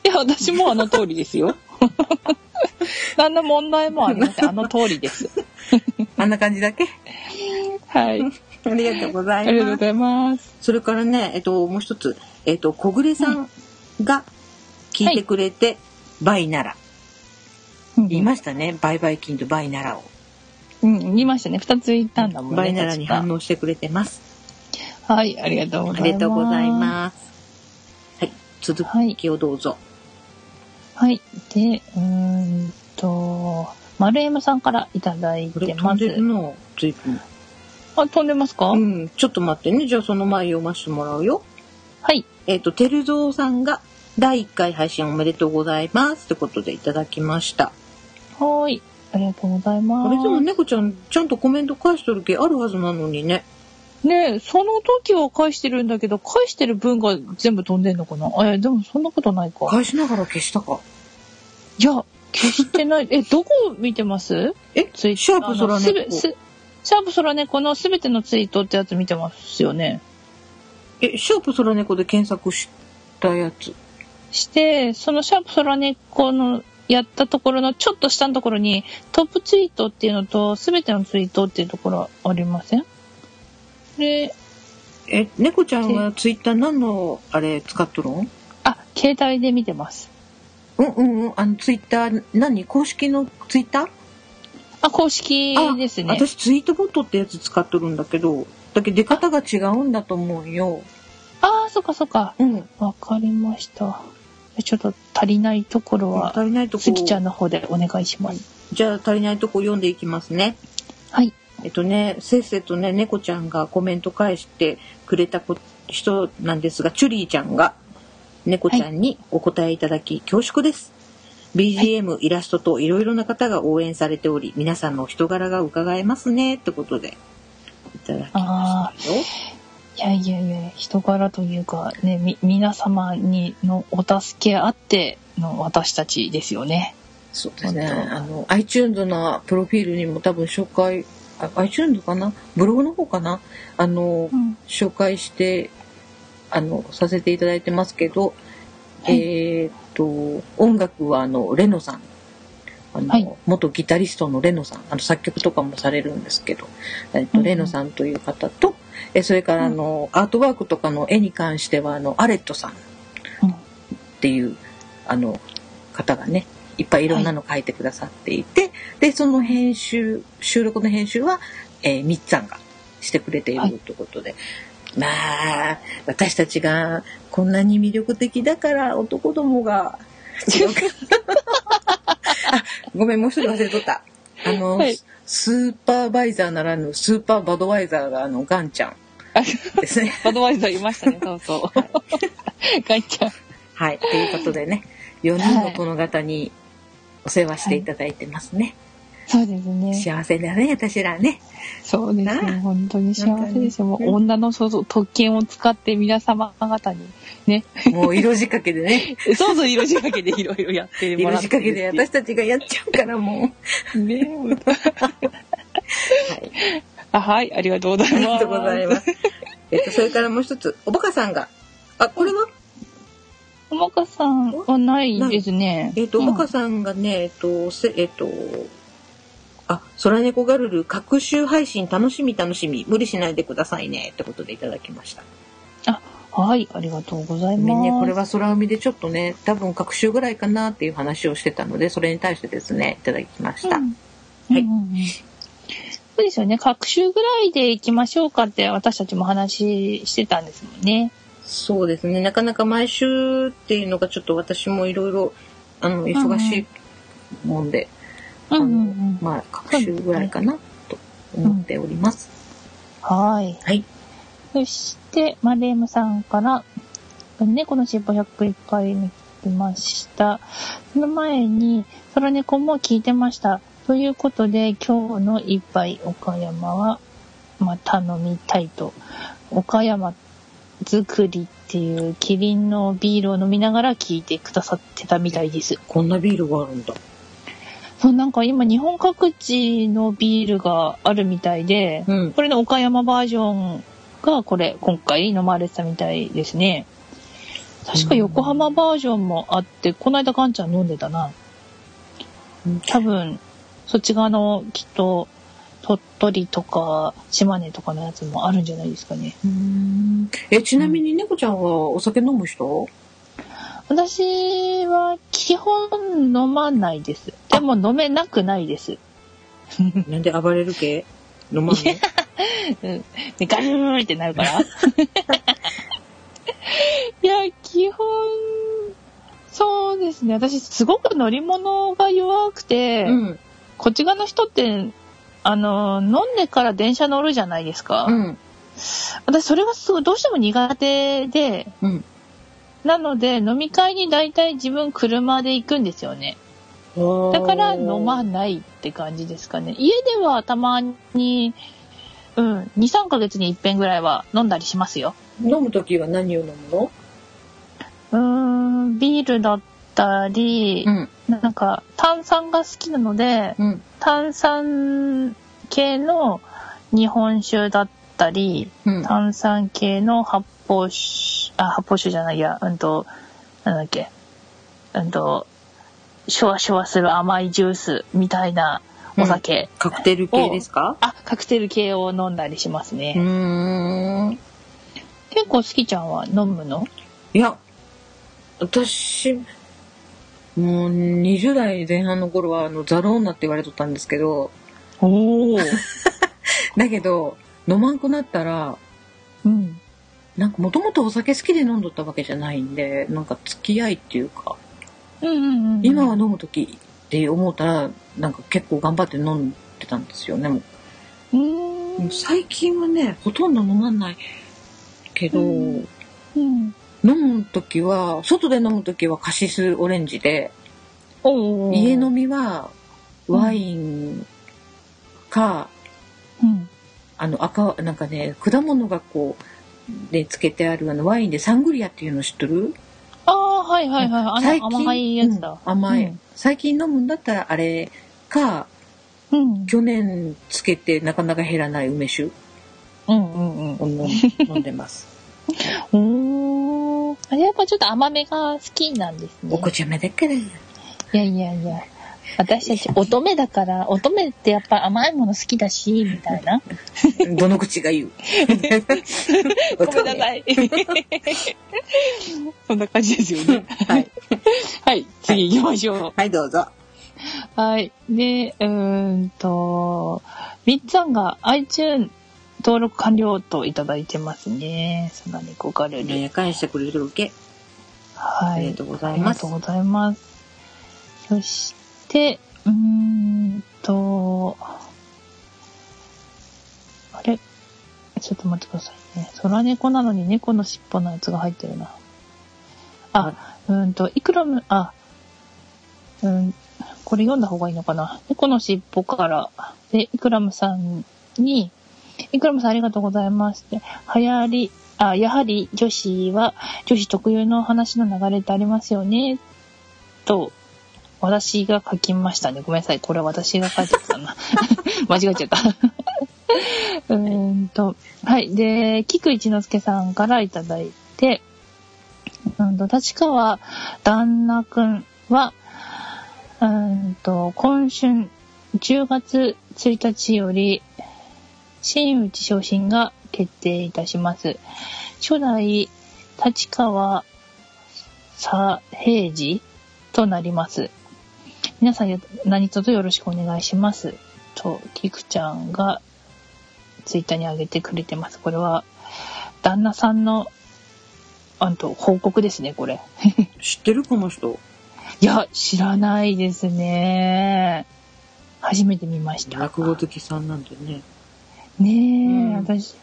Speaker 4: いや、私もあの通りですよ。何の問題もありません。あの通りです。
Speaker 3: あんな感じだけ？
Speaker 4: はい。
Speaker 3: ありがとうございます。
Speaker 4: ありがとうございます。
Speaker 3: それからね、えっと、もう一つ、えっと、小暮さんが聞いてくれて、バイなら。言いましたね。バイバイキンとバイならを。
Speaker 4: うん、言いましたね。二つ言ったんだもんね。
Speaker 3: バイならに反応してくれてます。
Speaker 4: はい、ありがとうご
Speaker 3: あ
Speaker 4: ざいます。
Speaker 3: りがとうございます。はい。続きをどうぞ。
Speaker 4: はい。で、うーんと、丸山さんからいただい
Speaker 3: これ
Speaker 4: てます。
Speaker 3: 飛んでるの随分。
Speaker 4: あ、飛んでますか、
Speaker 3: うん。ちょっと待ってね。じゃあその前読ませてもらうよ。
Speaker 4: はい。
Speaker 3: えっ、と、てるぞうさんが第1回配信おめでとうございます。ってことでいただきました。
Speaker 4: はーい。ありがとうございます。
Speaker 3: あれでも猫ちゃん、ちゃんとコメント返しとるけあるはずなのにね。
Speaker 4: ねえ、その時は返してるんだけど、返してる分が全部飛んでんのかな？え、でもそんなことないか。
Speaker 3: 返しながら消したか。
Speaker 4: いや、消してない。え、どこ見てます？
Speaker 3: え
Speaker 4: ツイ
Speaker 3: シャープ空
Speaker 4: すべ
Speaker 3: 猫。
Speaker 4: すシャープ空猫のすべてのツイートってやつ見てますよね。
Speaker 3: え、シャープ空猫で検索したやつ。
Speaker 4: して、そのシャープ空猫のやったところのちょっと下のところにトップツイートっていうのとすべてのツイートっていうところありません？で、
Speaker 3: え、猫ちゃんはツイッター何のあれ使っとるん？
Speaker 4: あ、携帯で見てます。
Speaker 3: うんうんうん。あのツイッター、何？公式のツイッター？
Speaker 4: あ、公式ですね。
Speaker 3: 私ツイートボットってやつ使っとるんだけど、だけど出方が違うんだと思うよ。
Speaker 4: ああ、そっかそっか。
Speaker 3: うん。
Speaker 4: わかりました。ちょっと足りないところは、
Speaker 3: 足りないとこ
Speaker 4: すきちゃんの方でお願いします。
Speaker 3: じゃあ足りないとこ読んでいきますね。
Speaker 4: はい。
Speaker 3: えっとね、せっせとね、猫ちゃんがコメント返してくれたこ人なんですが、チュリーちゃんが猫ちゃんにお答えいただき恐縮です。BGM、イラストといろいろな方が応援されており、皆さんのお人柄が伺えますねってことでいただきましたよ。
Speaker 4: いやいやいや、人柄というか、ね、み、皆様にのお助けあっての私たちですよね。
Speaker 3: そうですね。あの、iTunes のプロフィールにも多分紹介、あ iTunes かな？ブログの方かな？あの、
Speaker 4: うん。
Speaker 3: 紹介して、あの、させていただいてますけど、
Speaker 4: はい。
Speaker 3: えーっと、音楽はあの、レノさん。あの、
Speaker 4: はい。
Speaker 3: 元ギタリストのレノさん。あの、作曲とかもされるんですけど、えっと、
Speaker 4: うんうん。
Speaker 3: レノさんという方と、えそれからあの、アートワークとかの絵に関しては、あの、アレットさん
Speaker 4: うん
Speaker 3: っていう、あの、方がね、いっぱいいろんなの書いてくださっていて、で、その編集、収録の編集は、えーみっつぁんがしてくれてい
Speaker 4: はい。
Speaker 3: るということで、まあ、私たちがこんなに魅力的だから男どもが、違うかあ、ごめん、もう一人忘れとった。あの、
Speaker 4: はい
Speaker 3: スーパーバイザーならぬスーパーバドワイザーがあの、ガンちゃんですね。
Speaker 4: アドバイザーいましたね、そうそう。ガイちゃん。
Speaker 3: はい。ということでね、4人のこの方にお世話していただいてますね。
Speaker 4: そうですね。
Speaker 3: 幸せだね、私らね。
Speaker 4: そうですね。本当に幸せですよ。もう
Speaker 3: うん
Speaker 4: 女のそ特権を使って皆様方にね。
Speaker 3: もう色仕掛けでね。
Speaker 4: そうそう、色仕掛けで いろいろやっても
Speaker 3: 色
Speaker 4: らって
Speaker 3: 仕掛けで私たちがやっちゃうからもう。
Speaker 4: ね。
Speaker 3: はい。
Speaker 4: あはい、ありがとうございます。
Speaker 3: ありがとうございます。えっと、それからもう一つ、おばかさんが、あ、これは？
Speaker 4: おまかさんはないですね。
Speaker 3: えっと、お
Speaker 4: うん
Speaker 3: ばかさんがね、えっと、せえっと、あ、空猫ガルル、各週配信楽しみ楽しみ。無理しないでくださいね。ってことでいただきました。
Speaker 4: はい、ありがとうございます。
Speaker 3: ね、これは空海でちょっとね、多分各週ぐらいかなっていう話をしてたので、それに対してですね、いただきました。
Speaker 4: うん
Speaker 3: はい
Speaker 4: うんうんうんそうですよね。各週ぐらいで行きましょうかって私たちも話してたんですもんね。
Speaker 3: そうですね。なかなか毎週っていうのがちょっと私もいろいろ、あの、忙しいもんで、
Speaker 4: うん
Speaker 3: あの
Speaker 4: うんうん。
Speaker 3: まあ、各週ぐらいかなと思っております。
Speaker 4: はい。
Speaker 3: はい。
Speaker 4: そして、マレームさんから、猫のしっぽ101回見てました。その前に、空猫も聞いてました。ということで、今日の一杯岡山は、また飲みたいと。岡山作りっていうキリンのビールを飲みながら聞いてくださってたみたいです。
Speaker 3: こんなビールがあるんだ。
Speaker 4: そう、なんか今日本各地のビールがあるみたいで、
Speaker 3: うん。
Speaker 4: これの岡山バージョンがこれ今回飲まれてたみたいですね。確か横浜バージョンもあって、この間ガンちゃん飲んでたな。多分、そっち側のきっと鳥取とか島根とかのやつもあるんじゃないですかね。
Speaker 3: うんえ、ちなみに猫ちゃんはお酒飲む人？
Speaker 4: 私は基本飲まないです。でも飲めなくないです。
Speaker 3: なんで暴れる系飲まんの？
Speaker 4: うん。で、ガルルルってなるから。いや、基本、そうですね。私、すごく乗り物が弱くて、
Speaker 3: うん。
Speaker 4: こっち側の人って、あの、飲んでから電車乗るじゃないですか。
Speaker 3: うん。
Speaker 4: 私、それがすごい、どうしても苦手で、
Speaker 3: うん。
Speaker 4: なので、飲み会に大体自分車で行くんですよね。だから飲まないって感じですかね。家ではたまに、うん、2、3ヶ月に一遍ぐらいは飲んだりしますよ。
Speaker 3: 飲むときは何を飲むの？
Speaker 4: うーん、ビールだったり、
Speaker 3: ん。
Speaker 4: なんか炭酸が好きなので、
Speaker 3: うん。
Speaker 4: 炭酸系の日本酒だったり、
Speaker 3: うん。
Speaker 4: 炭酸系の発泡酒、あ、発泡酒じゃないや、うんと、なんだっけ、うんと、シュワシュワする甘いジュースみたいなお酒、
Speaker 3: カクテル系ですか？
Speaker 4: あ、カクテル系を飲んだりしますね。
Speaker 3: うーん。
Speaker 4: 結構好きちゃんは飲むの？
Speaker 3: いや、私、もう20代前半の頃はあのザローナって言われとったんですけど、
Speaker 4: おお。
Speaker 3: だけど飲まんくなったら、
Speaker 4: うん。
Speaker 3: なんかもともとお酒好きで飲んどったわけじゃないんで、なんか付き合いっていうか、
Speaker 4: うんうんうん。
Speaker 3: 今は飲む時って思ったら、なんか結構頑張って飲んでたんですよね。も
Speaker 4: う
Speaker 3: う
Speaker 4: ーん。
Speaker 3: 最近はね、ほとんど飲まないけど、
Speaker 4: うんうん。
Speaker 3: 飲む時は、外で飲む時はカシスオレンジで。家飲みはワインか、
Speaker 4: うん。
Speaker 3: あの赤なんかね果物がこうでつけてあるあのワインでサングリアっていうの知ってる？
Speaker 4: ああ、はいはいはい。あ
Speaker 3: 最近
Speaker 4: の甘いやつだ。
Speaker 3: うん甘い、
Speaker 4: うん
Speaker 3: 最近飲むんだったらあれか
Speaker 4: うん。
Speaker 3: 去年つけてなかなか減らない梅酒
Speaker 4: うんうんうん。
Speaker 3: を飲ん でます
Speaker 4: おーあれやっぱちょっと甘めが好きなんですね。
Speaker 3: お子ちゃまだから
Speaker 4: いやいやいや。私たち乙女だから、乙女ってやっぱ甘いもの好きだし、みたいな。
Speaker 3: どの口が言う？
Speaker 4: ごめんなさい。そんな感じですよね。
Speaker 3: はい、
Speaker 4: はい、次行きましょ
Speaker 3: はい、どうぞ
Speaker 4: う。はい。で、うーんと、みっつぁんが iTune 登録完了といただいてますね。そなにこかるる。
Speaker 3: ね返してくれるわけ
Speaker 4: はい。
Speaker 3: ありがとうござ
Speaker 4: あ
Speaker 3: います
Speaker 4: りがとうございます。そして、うーんと、あれ？ちょっと待ってくださいね。空猫なのに猫の尻尾のやつが入ってるな。あ、うーんと、いくらむ、あ、うん、これ読んだ方がいいのかな。猫の尻尾から、で、イクラムさんに、イクラムさんありがとうございますって、流行り、あ、やはり女子は女子特有の話の流れってありますよね、と、私が書きましたね。ごめんなさい。これ私が書いてたな。間違えちゃった。うんと、はい。で、菊一之輔さんからいただいて、うんと、立川旦那くんは、うんと、今春10月1日より、真打ち昇進が決定いたします。初代立川左平次となります。皆さんよ何卒よろしくお願いします。と、キクちゃんがツイッターに上げてくれてます。これは、旦那さんの、あんと、報告ですね、これ。
Speaker 3: 知ってるこの人。
Speaker 4: いや、知らないですね。初めて見ました。
Speaker 3: 落語好きさんなんでね。
Speaker 4: ねえ、
Speaker 3: うん
Speaker 4: 私、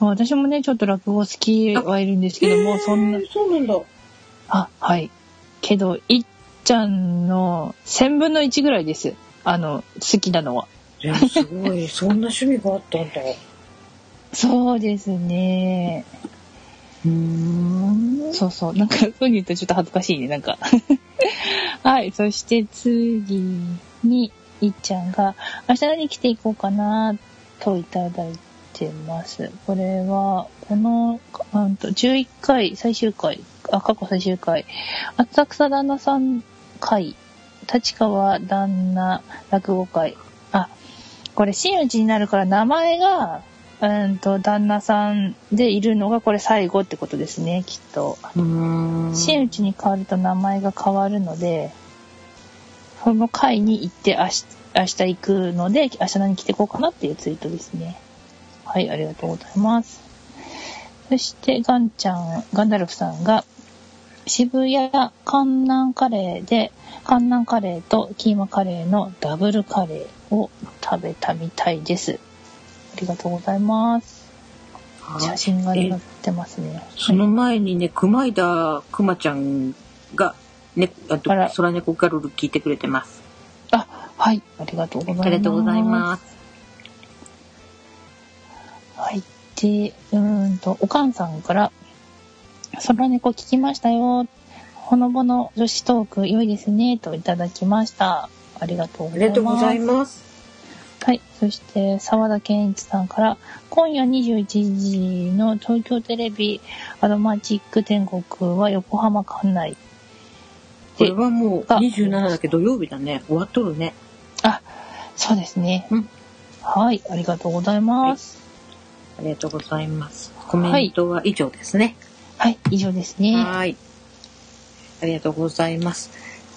Speaker 4: 私もね、ちょっと落語好きはいるんですけども、そんな、
Speaker 3: そうなんだ。
Speaker 4: あ、はい。けど、いっちゃんの1000分の1ぐらいです。あの、好きなのは。
Speaker 3: すごい、そんな趣味があったんだ。
Speaker 4: そうですね。
Speaker 3: うーん。
Speaker 4: そうそう。なんか、そういうとちょっと恥ずかしいね、なんか。はい。そして次に、いっちゃんが、明日何着ていこうかな、といただいてます。これは、この、うんと、11回、最終回、あ、過去最終回、浅草旦那さん会、立川旦那落語会。あ、これ、真打ちになるから名前が、うんと、旦那さんでいるのがこれ最後ってことですね、きっと。真打ちに変わると名前が変わるので、その会に行って明日明日行くので、明日何着ていこうかなっていうツイートですね。はい、ありがとうございます。そして、ガンちゃん、ガンダルフさんが、渋谷観南カレーで、観南カレーとキーマカレーのダブルカレーを食べたみたいです。ありがとうございます。写真が載ってますね。
Speaker 3: その前にね、熊井田くまちゃんが、ね、あと、
Speaker 4: あら
Speaker 3: 空猫ガルル聞いてくれてます。
Speaker 4: あ、はい、ありがとうございます。
Speaker 3: ありがとうございます。
Speaker 4: はい。で、うーんと、おかんさんから、空猫聞きましたよ。ほのぼの女子トーク良いですね。といただきました。ありがとう
Speaker 3: あ
Speaker 4: ございます。
Speaker 3: りがとうございます。
Speaker 4: はい。そして、沢田健一さんから、今夜21時の東京テレビアドマチック天国は横浜館内。
Speaker 3: これはもう
Speaker 4: あ
Speaker 3: 27だけ？ど土曜日だね。終わっとるね。
Speaker 4: あ、そうですね。
Speaker 3: うん
Speaker 4: はい。ありがとうございます。
Speaker 3: ありがとうございます。コメントは以上ですね。
Speaker 4: はい。以上ですね。
Speaker 3: はーい。ありがとうございます。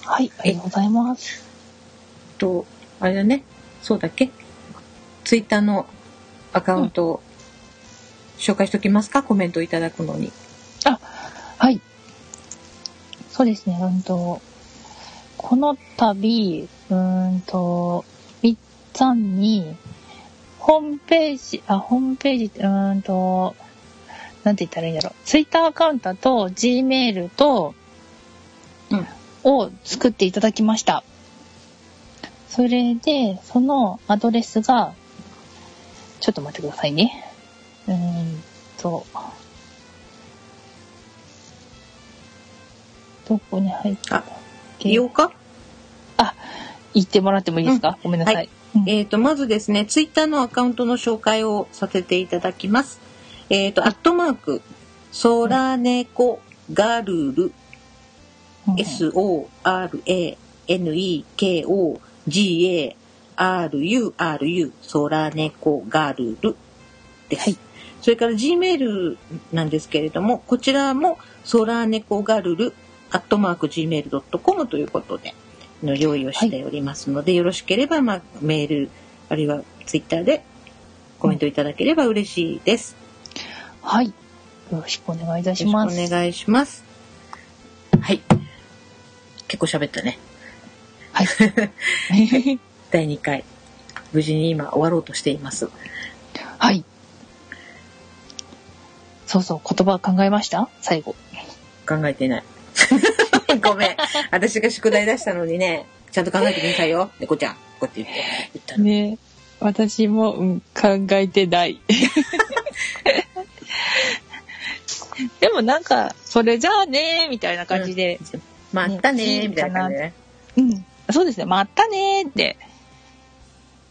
Speaker 4: はい。ありがとうございます。
Speaker 3: と、あれだね。そうだっけ？ツイッターのアカウントを紹介しておきますか？コメントいただくのに。
Speaker 4: あ、はい。そうですね、うんと、この度、うーんと、みっつぁんに、ホームページ、あ、ホームページって、うーんと、なんて言ったらいいんだろう。ツイッターアカウントと Gmail と、
Speaker 3: うん
Speaker 4: を作っていただきました。それで、そのアドレスが、ちょっと待ってくださいね。うーんと、どこに入ったっ
Speaker 3: あ
Speaker 4: け？
Speaker 3: 言おうか
Speaker 4: あ、言ってもらってもいいですか、ごめんなさい。
Speaker 3: はい
Speaker 4: うん
Speaker 3: えっ、と、まずですね、ツイッターのアカウントの紹介をさせていただきます。えっ、と、アットマーク、ソラネコガルル、
Speaker 4: うん
Speaker 3: S-O-R-A-N-E-K-O-G-A-R-U-R-U、ソラネコガルルです。
Speaker 4: はい
Speaker 3: それから Gmail なんですけれども、こちらもソラネコガルル、アットマーク Gmail.com ということで、の用意をしておりますので、よろしければ、まあ、メール、あるいはツイッターでコメントいただければ嬉しいです。
Speaker 4: はい。よろしくお願いいたし
Speaker 3: よ
Speaker 4: ます。
Speaker 3: お願いします。はい。結構喋ったね。
Speaker 4: はい。
Speaker 3: 第2回。無事に今終わろうとしています。
Speaker 4: はい。そうそう、言葉考えました？最後。
Speaker 3: 考えてない。ごめん。私が宿題出したのにね、ちゃんと考えてくださいよ。猫ちゃん。こうやって言って、言ったの。
Speaker 4: ね私も、うん、考えてない。でもなんか、それじゃあねみたいな感じで、
Speaker 3: またねー、みたいな感じでね。
Speaker 4: うん、そうですね、またねーって、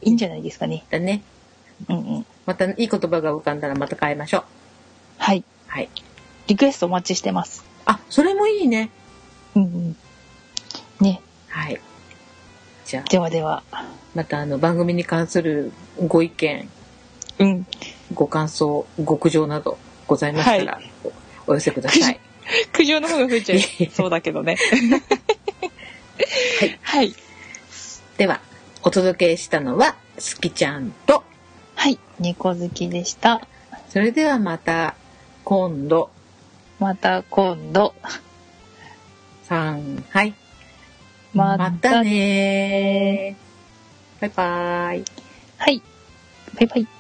Speaker 4: いいんじゃないですかね。
Speaker 3: だね。
Speaker 4: うんうん。
Speaker 3: またいい言葉が浮かんだらまた変えましょう。
Speaker 4: はい。
Speaker 3: はい。
Speaker 4: リクエストお待ちしてます。
Speaker 3: あ、それもいいね。
Speaker 4: うんうん。ね。
Speaker 3: はい。じゃあ、
Speaker 4: ではでは。
Speaker 3: またあの番組に関するご意見、
Speaker 4: うん。
Speaker 3: ご感想、極上などございましたら、お寄せください。
Speaker 4: 苦情の方が増えちゃいそうだけどね。
Speaker 3: はい。
Speaker 4: はい。
Speaker 3: では、お届けしたのは、すきちゃんと、
Speaker 4: はい。猫好きでした。
Speaker 3: それではまた今度、
Speaker 4: また今度。
Speaker 3: さん、はい。
Speaker 4: ま
Speaker 3: またねー。バイバーイ。
Speaker 4: はい。バイバイ。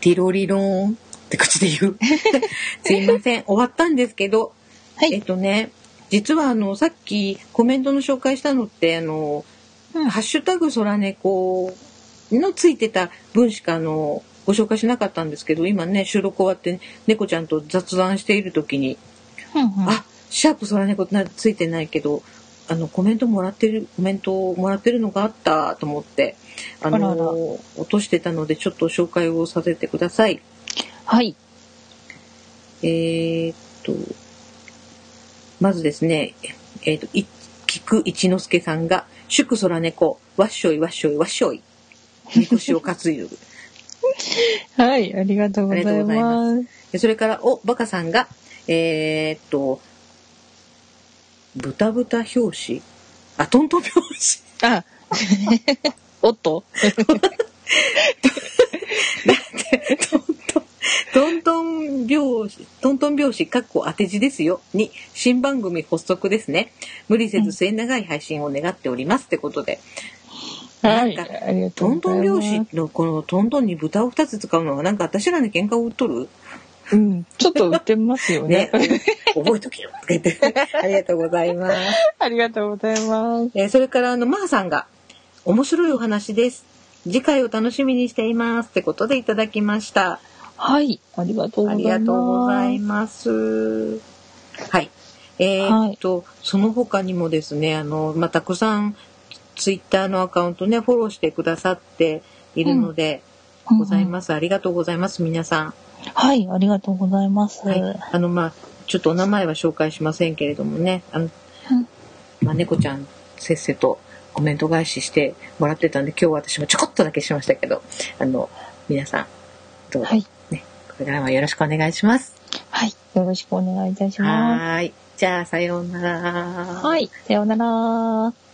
Speaker 3: ティロリローンって口で言う。すいません。終わったんですけど、えっ
Speaker 4: はい。
Speaker 3: とね、実はあの、さっきコメントの紹介したのって、あの、
Speaker 4: うん
Speaker 3: ハッシュタグ空猫のついてた文しかあの、ご紹介しなかったんですけど、今ね、収録終わって、猫ちゃんと雑談している時に、
Speaker 4: うんうん
Speaker 3: あ、シャープ空猫ってなついてないけど、あの、コメントもらってる、コメントをもらってるのがあったと思って、あの、
Speaker 4: あらら
Speaker 3: 落としてたので、ちょっと紹介をさせてください。
Speaker 4: はい。
Speaker 3: えーっと、まずですね、えーっと、い菊一之助さんが、祝空猫、わっしょいわっしょいわっしょい。みこしを担いでる。
Speaker 4: はい。ありがとうござい
Speaker 3: ありがとうござい
Speaker 4: ま。
Speaker 3: ますでそれから、お、バカさんが、えーっと、豚豚表紙あ、トントン拍子？
Speaker 4: あ、おっと？
Speaker 3: トントン、トントン拍子、トントン拍子、かっこ当て字ですよ。に、新番組発足ですね。無理せず末長い配信を願っております。ってことで。
Speaker 4: はい。
Speaker 3: なんか
Speaker 4: ありがと
Speaker 3: トントン
Speaker 4: うございます。
Speaker 3: 拍子のこのトントンに豚を二つ使うのはなんか私らに喧嘩を売っとる？
Speaker 4: うん。ちょっと売ってますよね
Speaker 3: ね。。覚えとけよ。とか言って。ありがとうございます。
Speaker 4: ありがとうございます。
Speaker 3: えーそれからあの、マーさんが、面白いお話です。次回を楽しみにしています。ってことでいただきました。
Speaker 4: はい。ありがとうご
Speaker 3: あ
Speaker 4: ざいます。
Speaker 3: りがとうございます。はい。えーっと、その他にもですね、あの、まあ、たくさんツイッターのアカウントね、フォローしてくださっているので、ござい
Speaker 4: す。
Speaker 3: ます。ありがとうございます、皆さん。
Speaker 4: はい。ありがとうございます。
Speaker 3: はい。あの、まあ、ちょっとお名前は紹介しませんけれどもね、あの、まあ、猫ちゃん、せっせとコメント返ししてもらってたんで、今日は私もちょこっとだけしましたけど、あの、皆さん、どうぞ、
Speaker 4: はい。
Speaker 3: ね、これからもよろしくお願いします。
Speaker 4: はい。よろしくお願いいたします。
Speaker 3: はーい。じゃあ、さようなら。
Speaker 4: はい。さようなら。